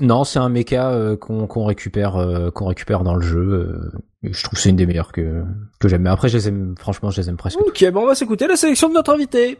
Non, c'est un mecha qu'on qu'on récupère qu'on récupère dans le jeu je trouve c'est une des meilleures que que j'aime. Mais après, je les aime, franchement, je les aime presque. Ok, bon, on va s'écouter la sélection de notre invité.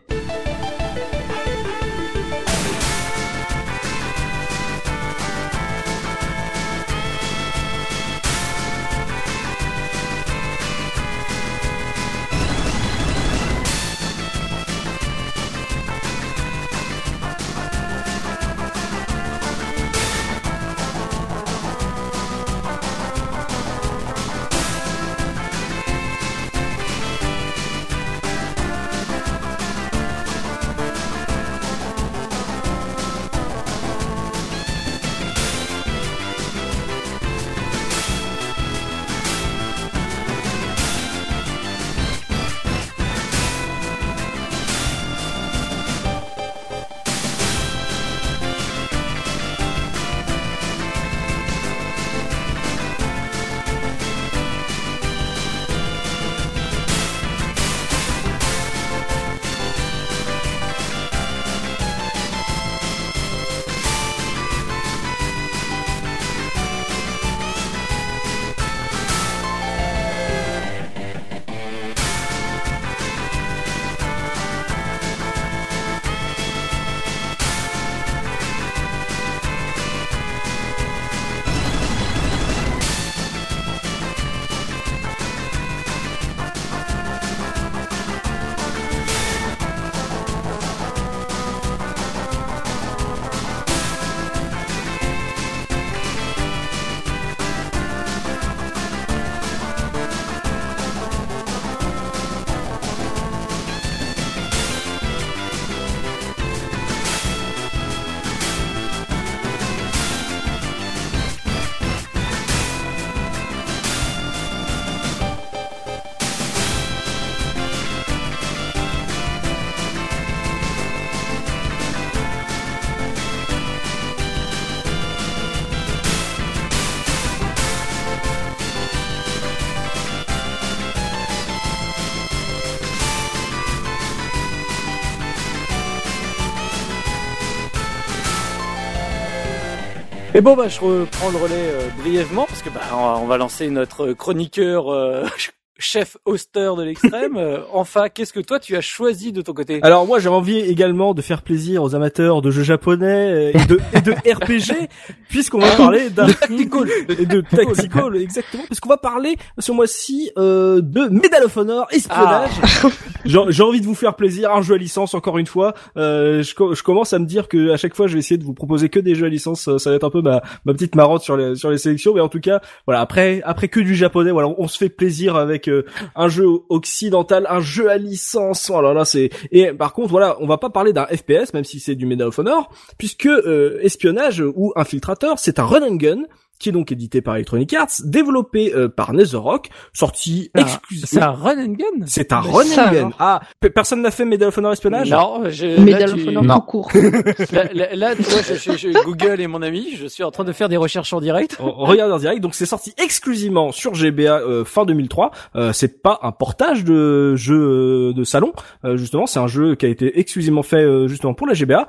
Et bon bah je reprends le relais brièvement parce que bah on va lancer notre chroniqueur *laughs* chef auster de l'extrême. *laughs* Euh, enfin, qu'est-ce que toi tu as choisi de ton côté? Alors moi j'ai envie également de faire plaisir aux amateurs de jeux japonais et de, et de *laughs* RPG, puisqu'on va parler *laughs* d'un tactical et de tactical exactement, puisqu'on va parler ce mois-ci euh, de Medal of Honor espionnage. Ah. j'ai envie de vous faire plaisir, un jeu à licence encore une fois. Euh, je, je, commence à me dire que à chaque fois je vais essayer de vous proposer que des jeux à licence. Ça va être un peu ma, ma petite marotte sur les sur les sélections, mais en tout cas voilà après après que du japonais, voilà on se fait plaisir avec un jeu occidental, un jeu à licence. Oh là là, c'est et par contre voilà, on va pas parler d'un FPS même si c'est du Medal of Honor puisque euh, espionnage ou infiltrateur, c'est un run and gun qui est donc édité par Electronic Arts, développé euh, par Netherrock, sorti ah, exclusivement. C'est un run and gun? C'est un run and gun. Ah, personne n'a fait Medal of Honor espionnage Non, je, Medal of Honor tout court. *laughs* là, là, tu vois, je, je, Google est mon ami, je suis en train de faire des recherches en direct. regarde en direct, donc c'est sorti exclusivement sur GBA euh, fin 2003. Euh, c'est pas un portage de jeu euh, de salon, justement, c'est un jeu qui a été exclusivement fait justement pour la GBA.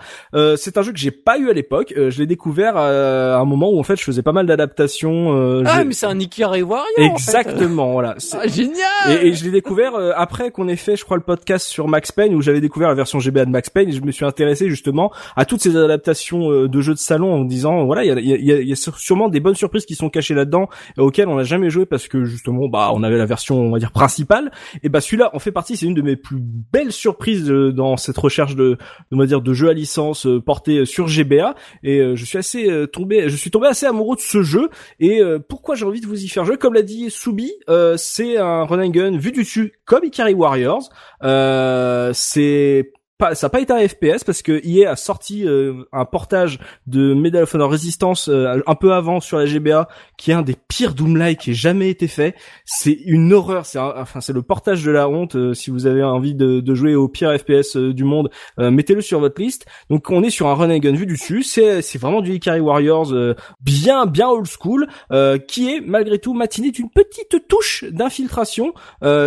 c'est un jeu que j'ai pas eu à l'époque, je l'ai découvert à un moment où en fait je faisais pas mal adaptation. Euh, ah, mais c'est un Ikari Warrior. Exactement, voilà. Ah, génial. Et, et je l'ai découvert euh, après qu'on ait fait, je crois, le podcast sur Max Payne où j'avais découvert la version GBA de Max Payne et je me suis intéressé justement à toutes ces adaptations euh, de jeux de salon en me disant, voilà, il y a, y, a, y a, sûrement des bonnes surprises qui sont cachées là-dedans et auxquelles on n'a jamais joué parce que justement, bah, on avait la version, on va dire principale. Et bah celui-là, en fait partie, c'est une de mes plus belles surprises dans cette recherche de, on va dire, de jeux à licence portés sur GBA. Et je suis assez tombé, je suis tombé assez amoureux de ce jeu. Et euh, pourquoi j'ai envie de vous y faire jouer? Comme l'a dit Soubi, euh, c'est un run and gun vu du dessus comme Ikari Warriors. Euh, c'est pas, ça n'a pas été un FPS parce que EA a sorti euh, un portage de Medal of Honor Resistance euh, un peu avant sur la GBA qui est un des pires Doom-like qui ait jamais été fait. C'est une horreur, c'est enfin c'est le portage de la honte. Euh, si vous avez envie de, de jouer au pire FPS du monde, mettez-le sur votre liste. Donc on est sur un run and gun vu du dessus, c'est c'est vraiment du Ikari Warriors bien bien old school qui est malgré tout matiné d'une petite touche d'infiltration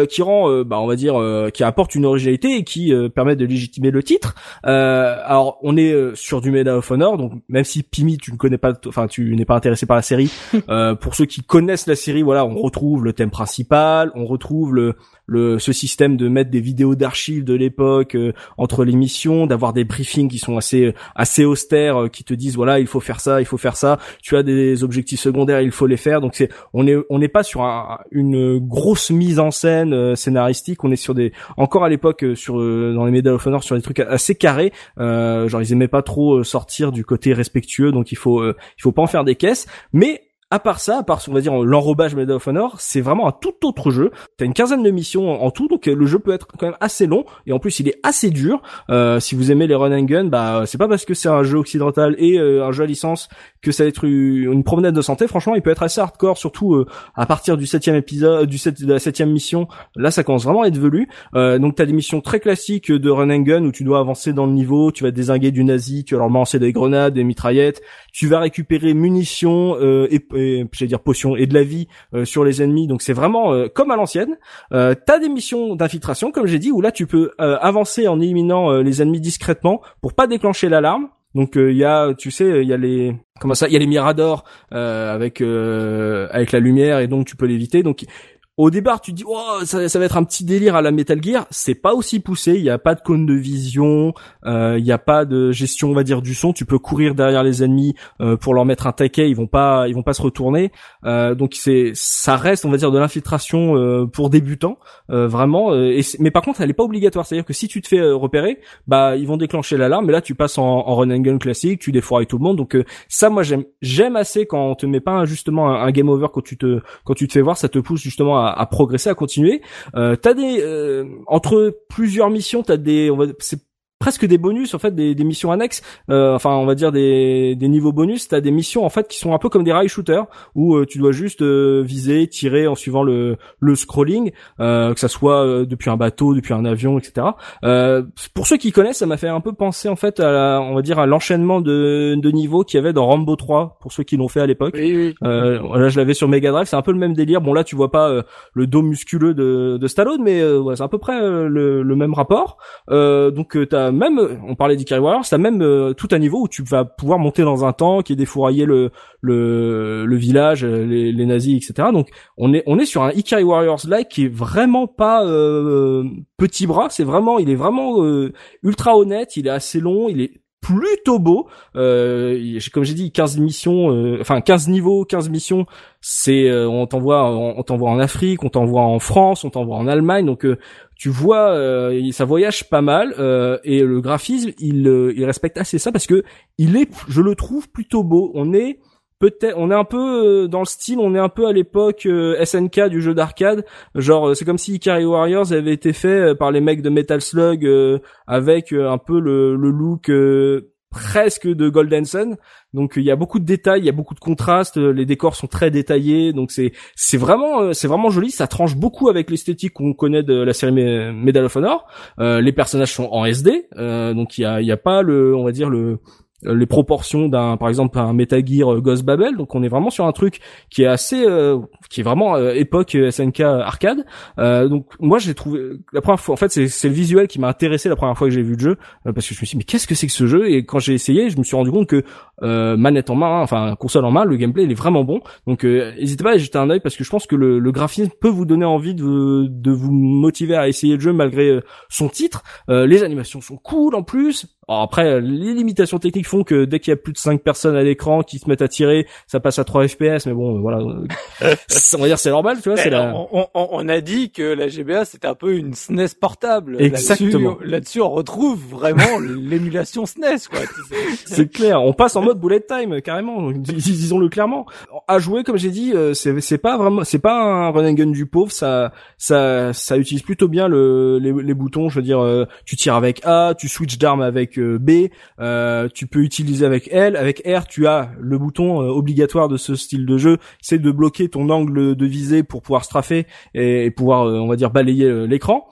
qui rend bah on va dire qui apporte une originalité et qui permet de légitimer mais le titre. Euh, alors on est euh, sur du Medal of Honor, donc même si Pimi tu ne connais pas, enfin tu n'es pas intéressé par la série, *laughs* euh, pour ceux qui connaissent la série, voilà, on retrouve le thème principal, on retrouve le le ce système de mettre des vidéos d'archives de l'époque euh, entre les missions, d'avoir des briefings qui sont assez assez austères, euh, qui te disent voilà il faut faire ça, il faut faire ça. Tu as des objectifs secondaires, il faut les faire. Donc c'est on est on n'est pas sur une grosse mise en scène euh, scénaristique. On est sur des encore à l'époque sur dans les Medal of Honor sur des trucs assez carrés. genre ils aimaient pas trop sortir du côté respectueux, donc il faut il faut pas en faire des caisses. Mais à part ça, à part on va dire l'enrobage Medal of Honor, c'est vraiment un tout autre jeu. T'as une quinzaine de missions en, tout, donc euh, le jeu peut être quand même assez long et en plus il est assez dur. Euh, si vous aimez les run and gun, bah c'est pas parce que c'est un jeu occidental et euh, un jeu à licence que ça va être une promenade de santé. Franchement, il peut être assez hardcore, surtout euh, à partir du septième épisode, du 7, de la septième mission. Là, ça commence vraiment à être velu. donc t'as des missions très classiques de run and gun où tu dois avancer dans le niveau, tu vas désinguer du nazi, tu vas leur lancer des grenades, des mitraillettes, tu vas récupérer munitions et j'allais dire potions et de la vie euh, sur les ennemis. Donc c'est vraiment euh, comme à l'ancienne. Euh, t'as des missions d'infiltration, comme j'ai dit, où là tu peux avancer en éliminant les ennemis discrètement pour pas déclencher l'alarme. Donc il y a, tu sais, il y a les comment ça, il y a les miradors avec avec la lumière et donc tu peux l'éviter. Donc au départ, tu dis, oh, ça, ça, va être un petit délire à la Metal Gear. C'est pas aussi poussé. Il n'y a pas de cône de vision. Euh, il n'y a pas de gestion, on va dire, du son. Tu peux courir derrière les ennemis euh, pour leur mettre un taquet. Ils vont pas, ils vont pas se retourner. Euh, donc c'est, ça reste, on va dire, de l'infiltration euh, pour débutants, euh, vraiment. Et mais par contre, elle est pas obligatoire. C'est-à-dire que si tu te fais repérer, bah, ils vont déclencher l'alarme. Mais là, tu passes en, en run and gun classique. Tu défourailles tout le monde. Donc ça, moi, j'aime, j'aime assez quand on te met pas justement un, un game over quand tu te, quand tu te fais voir. Ça te pousse justement à à, progresser, à continuer. Euh, t'as des euh, entre plusieurs missions, t'as des, on va, c'est presque des bonus en fait des, des missions annexes. Euh, enfin on va dire des, des niveaux bonus. T'as des missions en fait qui sont un peu comme des rail shooters où euh, tu dois juste euh, viser tirer en suivant le le scrolling que ça soit depuis un bateau depuis un avion etc pour ceux qui connaissent ça m'a fait un peu penser en fait à la, on va dire à l'enchaînement de, de niveaux qu'il y avait dans Rambo 3 pour ceux qui l'ont fait à l'époque. Oui, oui. là je l'avais sur Mega Drive c'est un peu le même délire. Bon là tu vois pas le dos musculeux de, de Stallone mais ouais, c'est à peu près le, le même rapport. Donc t'as même, on parlait d'Ikari Warriors, t'as même tout un niveau où tu vas pouvoir monter dans un tank et défourailler le le, le village, les, les nazis, etc. Donc on est on est sur un Ikari Warriors like qui est vraiment pas petit bras, c'est vraiment, il est vraiment ultra honnête, il est assez long, il est plutôt beau. Euh, comme j'ai dit, 15 missions, euh, enfin 15 niveaux, 15 missions. C'est, euh, on t'envoie, on, t'envoie en Afrique, on t'envoie en France, on t'envoie en Allemagne. Donc tu vois, ça voyage pas mal et le graphisme, il, il respecte assez ça parce que il est, je le trouve plutôt beau. On est peut-être on est un peu dans le style on est un peu à l'époque SNK du jeu d'arcade genre c'est comme si Ikari Warriors avait été fait par les mecs de Metal Slug avec un peu le, le look presque de Golden Sun. Donc il y a beaucoup de détails, il y a beaucoup de contrastes, les décors sont très détaillés, donc c'est c'est vraiment euh, c'est vraiment joli, ça tranche beaucoup avec l'esthétique qu'on connaît de la série Medal of Honor. Euh, les personnages sont en SD, euh, donc il y a il y a pas le on va dire le euh, les proportions d'un par exemple un Metal Gear euh, Ghost Babel. Donc on est vraiment sur un truc qui est assez euh, qui est vraiment époque SNK arcade. Donc moi j'ai trouvé la première fois en fait c'est le visuel qui m'a intéressé la première fois que j'ai vu le jeu parce que je me suis dit mais qu'est-ce que c'est que ce jeu? Et quand j'ai essayé je me suis rendu compte que manette en main enfin console en main le gameplay il est vraiment bon. Donc n'hésitez pas à jeter un œil parce que je pense que le, le graphisme peut vous donner envie de, de vous motiver à essayer le jeu malgré son titre. Les animations sont cool en plus après, les limitations techniques font que dès qu'il y a plus de 5 personnes à l'écran qui se mettent à tirer, ça passe à 3 FPS, mais bon, voilà. *laughs* on va dire c'est normal, tu vois. C'est la... on, on, on, a dit que la GBA c'était un peu une SNES portable. Exactement. Là-dessus, on retrouve vraiment *laughs* l'émulation SNES, quoi. *laughs* c'est clair. On passe en mode bullet time, carrément. Disons-le clairement. À jouer, comme j'ai dit, euh, c'est pas vraiment, c'est pas un run and gun du pauvre. Ça, ça, ça utilise plutôt bien le, les, les boutons. Je veux dire, euh, tu tires avec A, tu switch d'arme avec B, euh, tu peux utiliser avec L, avec R, tu as le bouton euh, obligatoire de ce style de jeu, c'est de bloquer ton angle de visée pour pouvoir straffer et, pouvoir, euh, on va dire, balayer l'écran.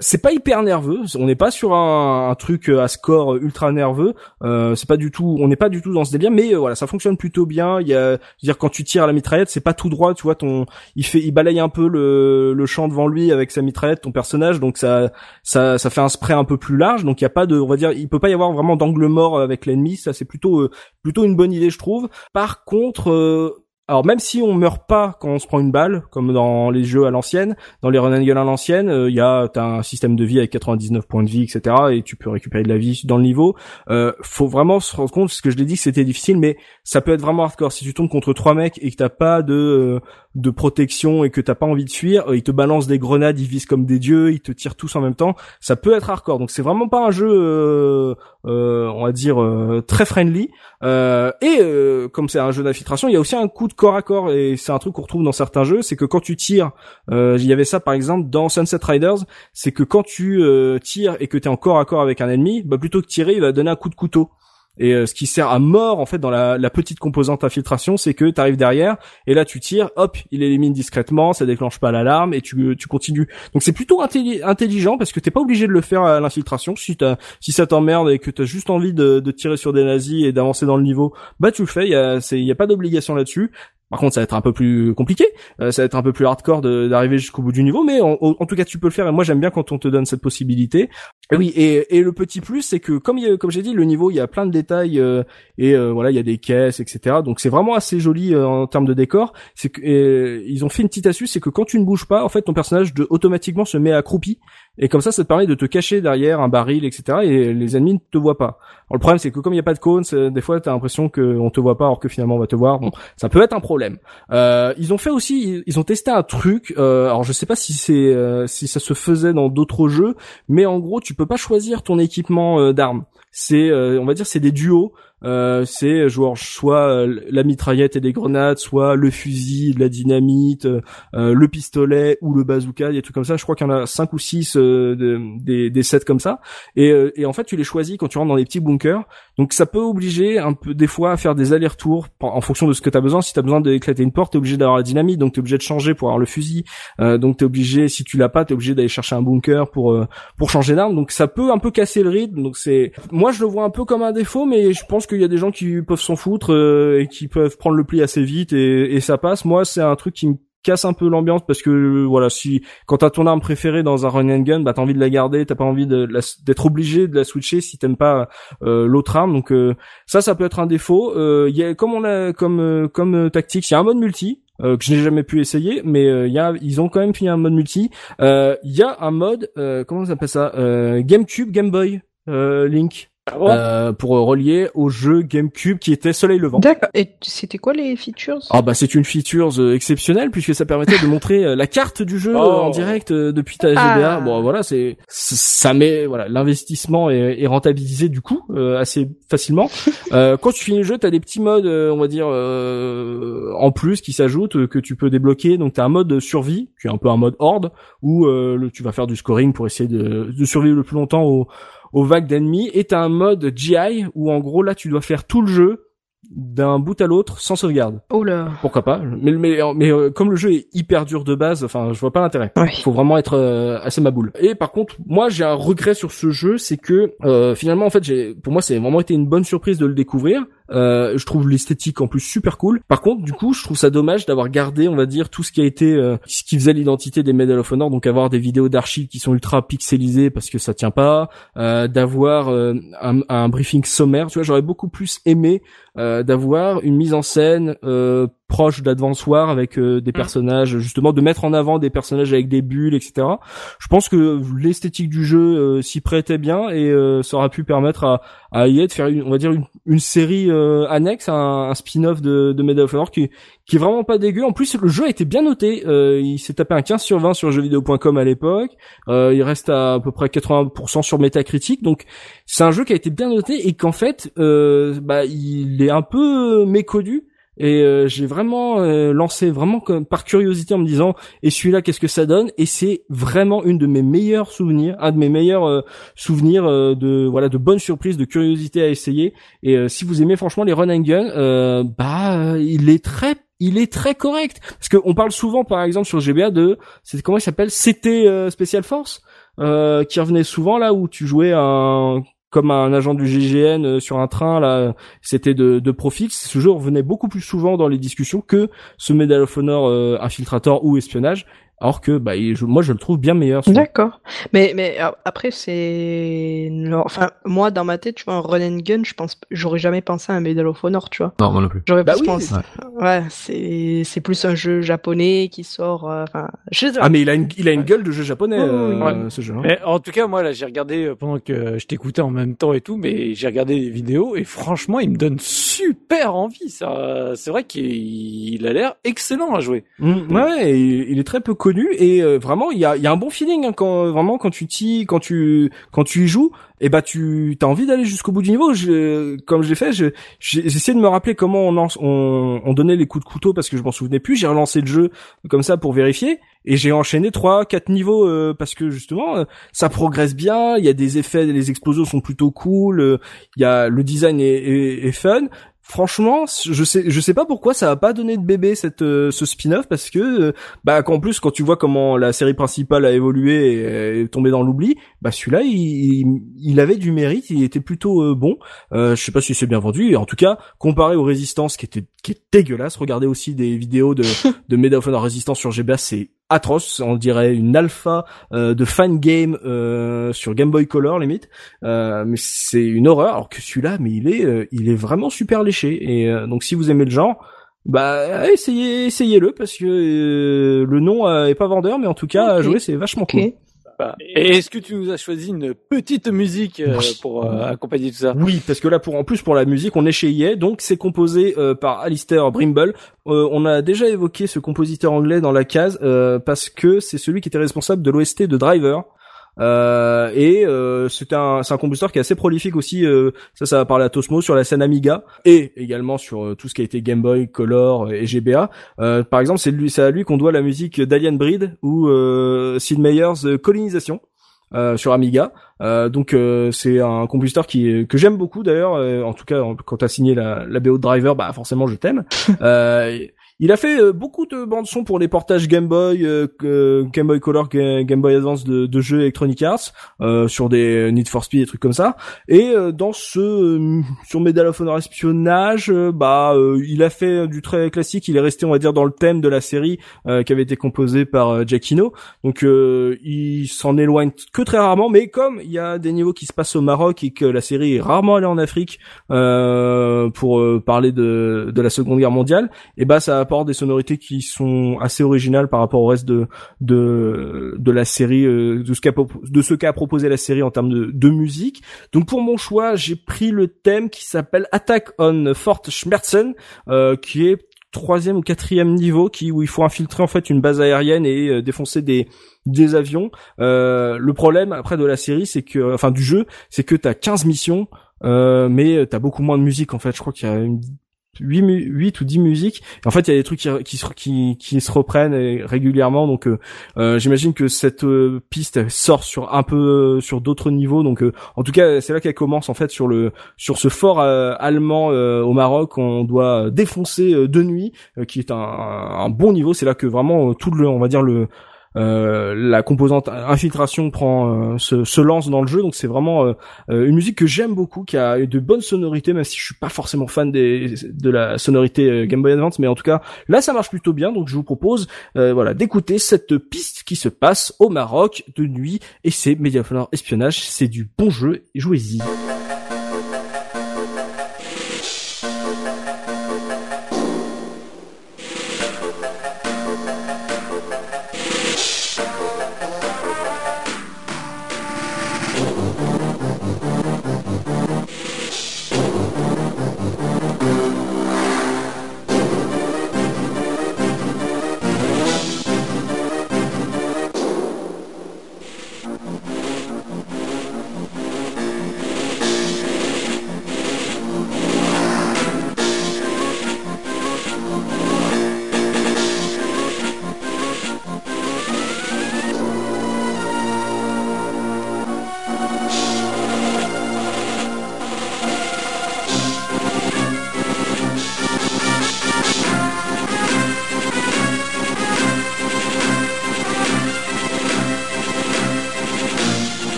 C'est pas hyper nerveux, on n'est pas sur un, truc à score ultra nerveux, c'est pas du tout, on n'est pas du tout dans ce délire, mais voilà, ça fonctionne plutôt bien. Il y a, dire quand tu tires à la mitraillette, c'est pas tout droit, tu vois, ton, il fait, il balaye un peu le, le champ devant lui avec sa mitraillette, ton personnage, donc ça, ça, ça fait un spray un peu plus large, donc il y a pas de, on va dire, il peut pas y avoir vraiment d'angle mort avec l'ennemi. Ça, c'est plutôt euh, plutôt une bonne idée, je trouve. Par contre, euh, alors même si on meurt pas quand on se prend une balle, comme dans les jeux à l'ancienne, dans les run and gun à l'ancienne, il euh, y a t'as un système de vie avec 99 points de vie, etc. Et tu peux récupérer de la vie dans le niveau. Euh, faut vraiment se rendre compte, ce que je l'ai dit, c'était difficile, mais ça peut être vraiment hardcore si tu tombes contre trois mecs et que t'as pas de de protection et que t'as pas envie de fuir, ils te balancent des grenades, ils visent comme des dieux, ils te tirent tous en même temps. Ça peut être hardcore. Donc c'est vraiment pas un jeu, euh, euh, on va dire euh, très friendly. et comme c'est un jeu d'infiltration, il y a aussi un coup de corps à corps et c'est un truc qu'on retrouve dans certains jeux, c'est que quand tu tires, il y avait ça par exemple dans Sunset Riders, c'est que quand tu tires et que t'es en corps à corps avec un ennemi, bah plutôt que tirer, il va donner un coup de couteau. Et euh, ce qui sert à mort en fait dans la, la petite composante infiltration, c'est que tu arrives derrière et là tu tires, hop, il élimine discrètement, ça déclenche pas l'alarme et tu, tu continues. Donc c'est plutôt intelligent parce que t'es pas obligé de le faire à l'infiltration. Si t'as si ça t'emmerde et que t'as juste envie de, de, tirer sur des nazis et d'avancer dans le niveau, bah tu le fais. Il y a y a pas d'obligation là-dessus. Par contre, ça va être un peu plus compliqué, euh, ça va être un peu plus hardcore d'arriver jusqu'au bout du niveau, mais en, tout cas, tu peux le faire. Et moi, j'aime bien quand on te donne cette possibilité. Et oui, et, le petit plus, c'est que comme j'ai dit, le niveau, il y a plein de détails euh, et euh, voilà, il y a des caisses, etc. Donc c'est vraiment assez joli en termes de décor. C'est que ils ont fait une petite astuce, c'est que quand tu ne bouges pas, en fait, ton personnage de, automatiquement se met accroupi et comme ça, ça te permet de te cacher derrière un baril, etc. Et les ennemis ne te voient pas. Alors, le problème, c'est que comme il n'y a pas de cône, des fois, t'as l'impression qu'on te voit pas, alors que finalement, on va te voir. Bon, ça peut être un problème. Euh, ils ont fait aussi, ils ont testé un truc. Euh, alors, je sais pas si c'est euh, si ça se faisait dans d'autres jeux, mais en gros, tu peux pas choisir ton équipement euh, d'armes. C'est, on va dire, c'est des duos. Euh, c'est genre soit euh, la mitraillette et des grenades, soit le fusil, la dynamite, euh, le pistolet ou le bazooka, des trucs comme ça. Je crois qu'il y en a cinq ou six des, des sets comme ça. Et, et en fait, tu les choisis quand tu rentres dans des petits bunkers. Donc ça peut obliger un peu des fois à faire des allers-retours en fonction de ce que tu as besoin. Si tu as besoin d'éclater une porte, tu es obligé d'avoir la dynamite, donc tu es obligé de changer pour avoir le fusil. donc tu es obligé si tu l'as pas, tu es obligé d'aller chercher un bunker pour pour changer d'arme. Donc ça peut un peu casser le rythme. Donc c'est moi je le vois un peu comme un défaut mais je pense qu'il y a des gens qui peuvent s'en foutre euh, et qui peuvent prendre le pli assez vite et, et ça passe. Moi, c'est un truc qui me casse un peu l'ambiance parce que voilà si quand t'as ton arme préférée dans un run and gun bah t'as envie de la garder t'as pas envie d'être obligé de la switcher si t'aimes pas euh, l'autre arme donc euh, ça ça peut être un défaut y a comme on a comme comme tactique il y a un mode multi que je n'ai jamais pu essayer, mais il y a, ils ont quand même fini un mode multi. Il y a un mode, comment on appelle ça, GameCube, Game Boy, Link. Ah euh, pour relier au jeu GameCube qui était Soleil Levant. D'accord. Et c'était quoi les features? Ah bah c'est une feature euh, exceptionnelle puisque ça permettait de montrer euh, la carte du jeu en oh. direct depuis ta GBA. Ah. Bon voilà, c'est ça met voilà l'investissement est, est, rentabilisé du coup assez facilement. *laughs* quand tu finis le jeu, t'as des petits modes on va dire en plus qui s'ajoutent que tu peux débloquer. Donc t'as un mode survie qui est un peu un mode horde où tu vas faire du scoring pour essayer de, de survivre le plus longtemps au aux vagues d'ennemis et t'as un mode GI où en gros là tu dois faire tout le jeu d'un bout à l'autre sans sauvegarde. Oh là. Pourquoi pas? Mais mais mais euh, comme le jeu est hyper dur de base, enfin je vois pas l'intérêt. Il faut vraiment être euh, assez maboule. Et par contre, moi j'ai un regret sur ce jeu, c'est que euh, finalement en fait j'ai pour moi c'est vraiment été une bonne surprise de le découvrir euh, je trouve l'esthétique en plus super cool. Par contre, du coup, je trouve ça dommage d'avoir gardé, on va dire, tout ce qui a été, euh, ce qui faisait l'identité des Medal of Honor, donc avoir des vidéos d'archives qui sont ultra pixelisées parce que ça tient pas, euh, d'avoir euh, un, un, briefing sommaire. Tu vois, j'aurais beaucoup plus aimé d'avoir une mise en scène proche d'Advance War avec des mm. personnages, justement, de mettre en avant des personnages avec des bulles, etc. Je pense que l'esthétique du jeu s'y prêtait bien et ça aurait pu permettre à, à EA de faire, une, on va dire, une, une série euh, annexe, un, un spin-off de, de Medal of Honor qui, qui est vraiment pas dégueu. En plus, le jeu a été bien noté. Euh, il s'est tapé un 15 sur 20 sur jeuxvideo.com à l'époque. Euh, il reste à, à peu près 80% sur Metacritic. Donc, c'est un jeu qui a été bien noté et qu'en fait, euh, bah, il est un peu méconnu et euh, j'ai vraiment euh, lancé vraiment comme par curiosité en me disant et celui-là qu'est-ce que ça donne? Et c'est vraiment une de mes meilleurs souvenirs un de mes meilleurs euh, souvenirs de voilà de bonnes surprises de curiosité à essayer. Et si vous aimez franchement les run and gun bah il est très il est très correct. Parce qu'on parle souvent par exemple sur GBA de c'est comment il s'appelle? CT Special Force? Qui revenait souvent là où tu jouais un comme un agent du GGN euh, sur un train là c'était de, de Profix ce jeu revenait beaucoup plus souvent dans les discussions que ce Medal of Honor euh, infiltrator ou espionnage alors que bah moi je le trouve bien meilleur. D'accord. Mais mais après c'est enfin moi dans ma tête tu vois un run and gun je pense j'aurais jamais pensé à un Medal of Honor tu vois. Non moi non plus. J'aurais bah oui, pensé ouais, c'est c'est plus un jeu japonais qui sort euh, enfin Ah mais il a une il a une gueule de jeu japonais euh, ce jeu. Hein. Mais en tout cas moi là j'ai regardé euh, pendant que je t'écoutais en même temps et tout mais j'ai regardé les vidéos et franchement il me donne super envie ça c'est vrai qu'il a l'air excellent à jouer. Mmh, ouais il est très peu connu et euh, vraiment il y a, y a un bon feeling hein, quand vraiment quand tu quand tu quand tu y joues et eh bah tu as envie d'aller jusqu'au bout du niveau. Je, comme j'ai fait j'ai essayé de me rappeler comment on, on, on donnait les coups de couteau parce que je m'en souvenais plus. J'ai relancé le jeu comme ça pour vérifier et j'ai enchaîné trois quatre niveaux euh, parce que justement euh, ça progresse bien il y a des effets les explosions sont plutôt cool il y a le design est, est fun franchement, je sais, je sais pas pourquoi ça a pas donné de bébé cette euh, ce spin-off parce que euh, bah qu'en plus quand tu vois comment la série principale a évolué et est tombée dans l'oubli, bah celui-là il, il, avait du mérite, il était plutôt euh, bon. je sais pas si c'est bien vendu, en tout cas comparé aux Résistances qui était qui est dégueulasse. Regardez aussi des vidéos de *laughs* de Medal of Honor Resistance sur GBA, c'est atroce, on dirait une alpha euh, de fan game euh, sur Game Boy Color limite, euh, mais c'est une horreur. Alors que celui-là, mais il est, il est vraiment super léché. Et donc si vous aimez le genre, bah essayez, essayez-le parce que le nom est pas vendeur, mais en tout cas à jouer c'est vachement cool. Et est-ce que tu nous as choisi une petite musique euh, pour euh, accompagner tout ça? Oui, parce que là, pour en plus pour la musique, on est chez EA, donc c'est composé euh, par Alistair Brimble. on a déjà évoqué ce compositeur anglais dans la case parce que c'est celui qui était responsable de l'OST de Driver. Euh, et euh, c'est un, c'est un compositeur qui est assez prolifique aussi. Euh, ça, ça va parler à Tosmo sur la scène Amiga et également sur euh, tout ce qui a été Game Boy, Color et GBA. par exemple, c'est lui, c'est à lui qu'on doit la musique d'Alien Breed ou Sid Meier's Colonisation. sur Amiga. donc c'est un compositeur qui que j'aime beaucoup d'ailleurs. en tout cas, quand t'as signé la, la BO de Driver, bah forcément je t'aime. *laughs* Il a fait beaucoup de bandes son pour les portages Game Boy, Game Boy Color, Game Boy Advance de, de jeux Electronic Arts sur des Need for Speed, des trucs comme ça. Et dans ce sur Medal of Honor espionnage, bah il a fait du très classique. Il est resté, on va dire, dans le thème de la série qui avait été composé par Giacchino. Donc il s'en éloigne que très rarement, mais comme il y a des niveaux qui se passent au Maroc et que la série est rarement allée en Afrique pour parler de, de la Seconde Guerre mondiale, et bah ça apporte des sonorités qui sont assez originales par rapport au reste de de, de la série, euh, de ce qu'a de ce qu'a proposé la série en termes de, de musique. Donc pour mon choix, j'ai pris le thème qui s'appelle Attack on Fort Schmerzen, euh, qui est troisième ou quatrième niveau qui où il faut infiltrer en fait une base aérienne et euh, défoncer des des avions. Euh, le problème après de la série, c'est que enfin du jeu, c'est que t'as 15 missions, euh, mais t'as beaucoup moins de musique en fait. Je crois qu'il y a une 8, 8 ou 10 musiques. en fait, il y a des trucs qui, qui, se, reprennent régulièrement. Donc, euh, euh, j'imagine que cette euh, piste sort sur un peu sur d'autres niveaux. Donc, en tout cas, c'est là qu'elle commence en fait sur le sur ce fort allemand au Maroc. On doit défoncer de nuit, qui est un, un bon niveau. C'est là que vraiment tout le, on va dire le euh, la composante infiltration prend euh, se, se, lance dans le jeu. Donc c'est vraiment euh, une musique que j'aime beaucoup qui a de bonnes sonorités même si je suis pas forcément fan des, de la sonorité Game Boy Advance. Mais en tout cas là ça marche plutôt bien. Donc je vous propose voilà d'écouter cette piste qui se passe au Maroc de nuit. Et c'est Mediaflore Espionnage. C'est du bon jeu. Jouez-y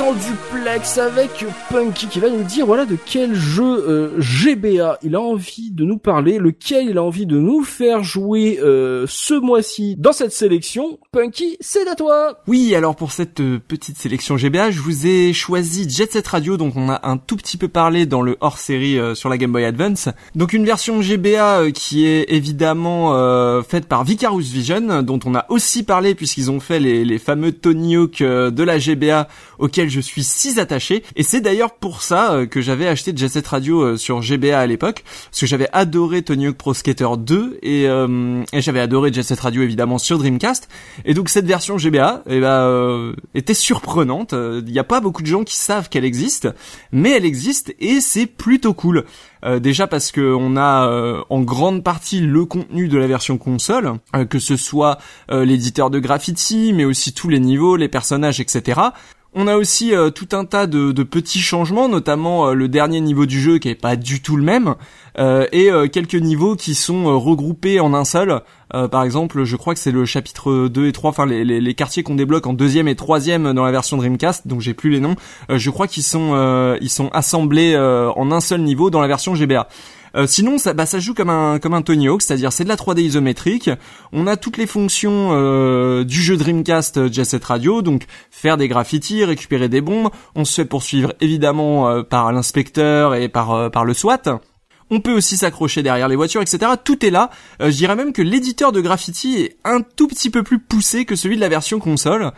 on va duplex avec Punky qui va nous dire voilà de quel jeu euh, GBA il a envie de nous parler, lequel il a envie de nous faire jouer euh, ce mois-ci dans cette sélection. Punky, c'est à toi. Oui, alors pour cette euh, petite sélection GBA, je vous ai choisi Jet Set Radio, donc on a un tout petit peu parlé dans le hors-série sur la Game Boy Advance. Donc une version GBA qui est évidemment faite par Vicarious Vision, dont on a aussi parlé puisqu'ils ont fait les, les fameux Tony Hawk de la GBA auquel je suis si Et c'est d'ailleurs pour ça euh, que j'avais acheté Jet Set Radio euh, sur GBA à l'époque, parce que j'avais adoré Tony Hawk Pro Skater 2 euh, et, j'avais adoré Jet Set Radio évidemment sur Dreamcast. Et donc cette version GBA, eh ben, était surprenante. Il n'y a pas beaucoup de gens qui savent qu'elle existe, mais elle existe et c'est plutôt cool. déjà parce que on a en grande partie le contenu de la version console, que ce soit l'éditeur de graffiti, mais aussi tous les niveaux, les personnages, etc. On a aussi euh, tout un tas de, petits changements, notamment euh, le dernier niveau du jeu qui est pas du tout le même, euh, et quelques niveaux qui sont regroupés en un seul. par exemple, je crois que c'est le chapitre 2 et 3, enfin les, les, quartiers qu'on débloque en deuxième et troisième dans la version Dreamcast, donc j'ai plus les noms. je crois qu'ils sont ils sont assemblés en un seul niveau dans la version GBA. Sinon, ça, bah, ça joue comme un comme un Tony Hawk, c'est-à-dire c'est de la 3D isométrique. On a toutes les fonctions du jeu Dreamcast Jet Set Radio, donc faire des graffitis, récupérer des bombes. On se fait poursuivre évidemment par l'inspecteur et par par le SWAT. On peut aussi s'accrocher derrière les voitures, etc. Tout est là. je dirais même que l'éditeur de graffiti est un tout petit peu plus poussé que celui de la version console.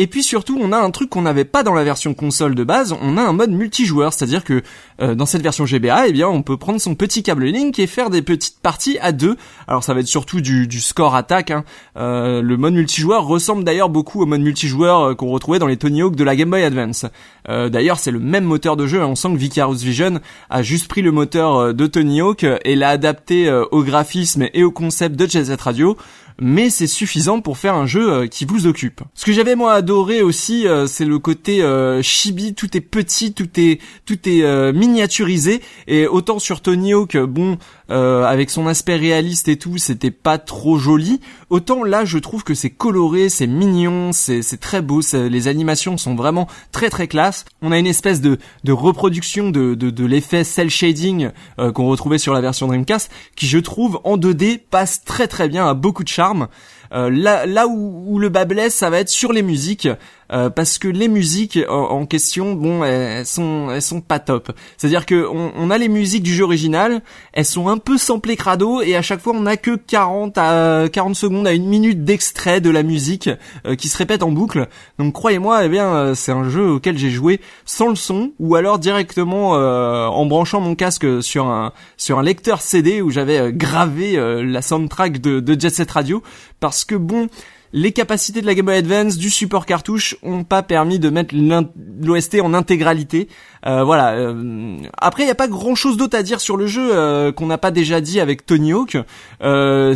Et puis surtout, on a un truc qu'on n'avait pas dans la version console de base, on a un mode multijoueur, c'est-à-dire que euh, dans cette version GBA, eh bien, on peut prendre son petit câble Link et faire des petites parties à deux. Alors ça va être surtout du, score attaque. Hein. Euh, le mode multijoueur ressemble d'ailleurs beaucoup au mode multijoueur euh, qu'on retrouvait dans les Tony Hawk de la Game Boy Advance. d'ailleurs, c'est le même moteur de jeu. Hein. On sent que Vicarious Vision a juste pris le moteur de Tony Hawk et l'a adapté au graphisme et au concept de Jet Radio mais c'est suffisant pour faire un jeu euh, qui vous occupe. Ce que j'avais moi adoré aussi, euh, c'est le côté euh, chibi, tout est petit, tout est tout est miniaturisé et autant sur Tony Hawk, bon, avec son aspect réaliste et tout, c'était pas trop joli. Autant là, je trouve que c'est coloré, c'est mignon, c'est très beau, les animations sont vraiment très très classe. On a une espèce de de reproduction de de, de l'effet cel shading qu'on retrouvait sur la version Dreamcast, qui je trouve en 2D passe très très bien, à beaucoup de charme armes euh, là, là où, le bas blesse, ça va être sur les musiques. Euh, parce que les musiques en, question, bon, elles, sont elles sont pas top. C'est-à-dire que on, a les musiques du jeu original, elles sont un peu samplées crado et à chaque fois on a que 40 à 40 secondes à une minute d'extrait de la musique euh, qui se répète en boucle. Donc croyez-moi, eh bien euh, c'est un jeu auquel j'ai joué sans le son ou alors directement en branchant mon casque sur un sur un lecteur CD où j'avais gravé la soundtrack de, de Jet Set Radio parce que bon les capacités de la Game Boy Advance du support cartouche ont pas permis de mettre l'OST en intégralité. Euh, voilà. Euh, après, il y a pas grand chose d'autre à dire sur le jeu euh, qu'on n'a pas déjà dit avec Tony Hawk.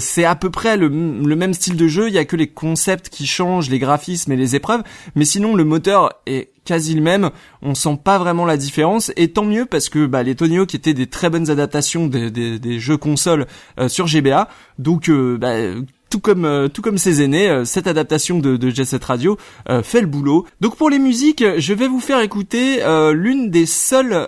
c'est à peu près le, même style de jeu. Il y a que les concepts qui changent, les graphismes et les épreuves, mais sinon le moteur est quasi le même. On sent pas vraiment la différence et tant mieux parce que bah, les Tony Hawk étaient des très bonnes adaptations des, jeux consoles sur GBA. Donc bah, tout comme euh, tout comme ses aînés, euh, cette adaptation de, de Jet Set Radio euh, fait le boulot. Donc pour les musiques, je vais vous faire écouter l'une des seules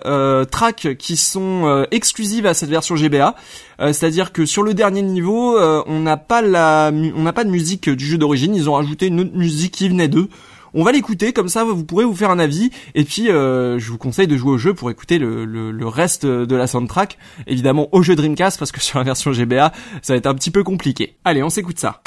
tracks qui sont exclusives à cette version GBA. C'est-à-dire que sur le dernier niveau, on n'a pas la, on n'a pas de musique du jeu d'origine. Ils ont rajouté une autre musique qui venait d'eux. On va l'écouter, comme ça vous pourrez vous faire un avis. Et puis euh, je vous conseille de jouer au jeu pour écouter le, le, le, reste de la soundtrack. Évidemment au jeu Dreamcast parce que *laughs* sur la version GBA ça va être un petit peu compliqué. Allez, on s'écoute ça.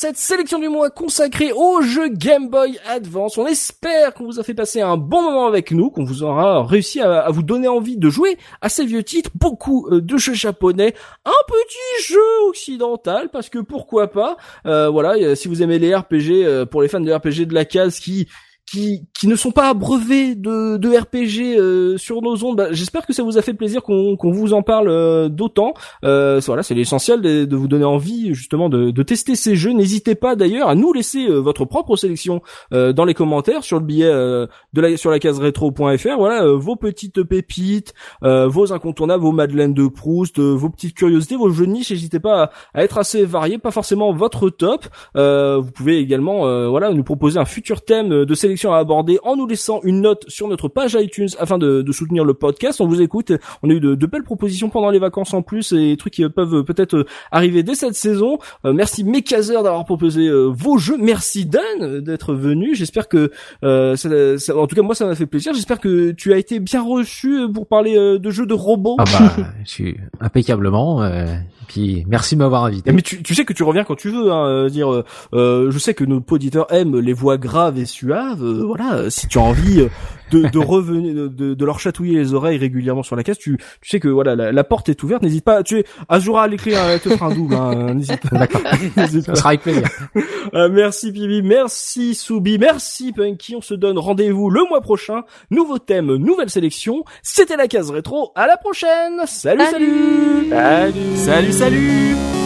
Cette sélection du mois consacrée au jeu Game Boy Advance. On espère qu'on vous a fait passer un bon moment avec nous, qu'on vous aura réussi à, vous donner envie de jouer à ces vieux titres, beaucoup euh, de jeux japonais, un petit jeu occidental, parce que pourquoi pas. Euh, voilà, si vous aimez les RPG, euh, pour les fans de RPG de la case qui qui qui ne sont pas abreuvés de, de RPG euh, sur nos ondes. Bah, j'espère que ça vous a fait plaisir qu'on qu'on vous en parle euh, d'autant. Euh, voilà, c'est l'essentiel de, de, vous donner envie justement de, de tester ces jeux. N'hésitez pas d'ailleurs à nous laisser votre propre sélection dans les commentaires sur le billet de la sur la case rétro.fr. Voilà, vos petites pépites, vos incontournables, vos madeleines de Proust, vos petites curiosités, vos jeux de niche. N'hésitez pas à, à, être assez variés, pas forcément votre top. vous pouvez également voilà nous proposer un futur thème de sélection à aborder en nous laissant une note sur notre page iTunes afin de, de soutenir le podcast. On vous écoute. On a eu de, de, belles propositions pendant les vacances en plus et des trucs qui peuvent peut-être arriver dès cette saison. Euh, merci Mekazer d'avoir proposé euh, vos jeux. Merci Dan d'être venu. J'espère que euh, ça, en tout cas moi ça m'a fait plaisir. J'espère que tu as été bien reçu pour parler de jeux de robots. Ah bah, je suis impeccablement. puis merci de m'avoir invité. Mais tu, tu, sais que tu reviens quand tu veux. Hein, dire, je sais que nos auditeurs aiment les voix graves et suaves. Euh, voilà, si tu as envie euh, de, de *laughs* revenir, de, de, leur chatouiller les oreilles régulièrement sur la caisse, tu, tu sais que voilà, la, porte est ouverte. N'hésite pas. Tu es Azura à l'écrire, te fera un double. Hein, n'hésite pas. D'accord. *laughs* Ça sera avec plaisir. *laughs* Euh, merci Pibi, merci Soubi, merci Punky. On se donne rendez-vous le mois prochain. Nouveau thème, nouvelle sélection. C'était la case rétro. À la prochaine. salut. Salut. Salut, salut. salut.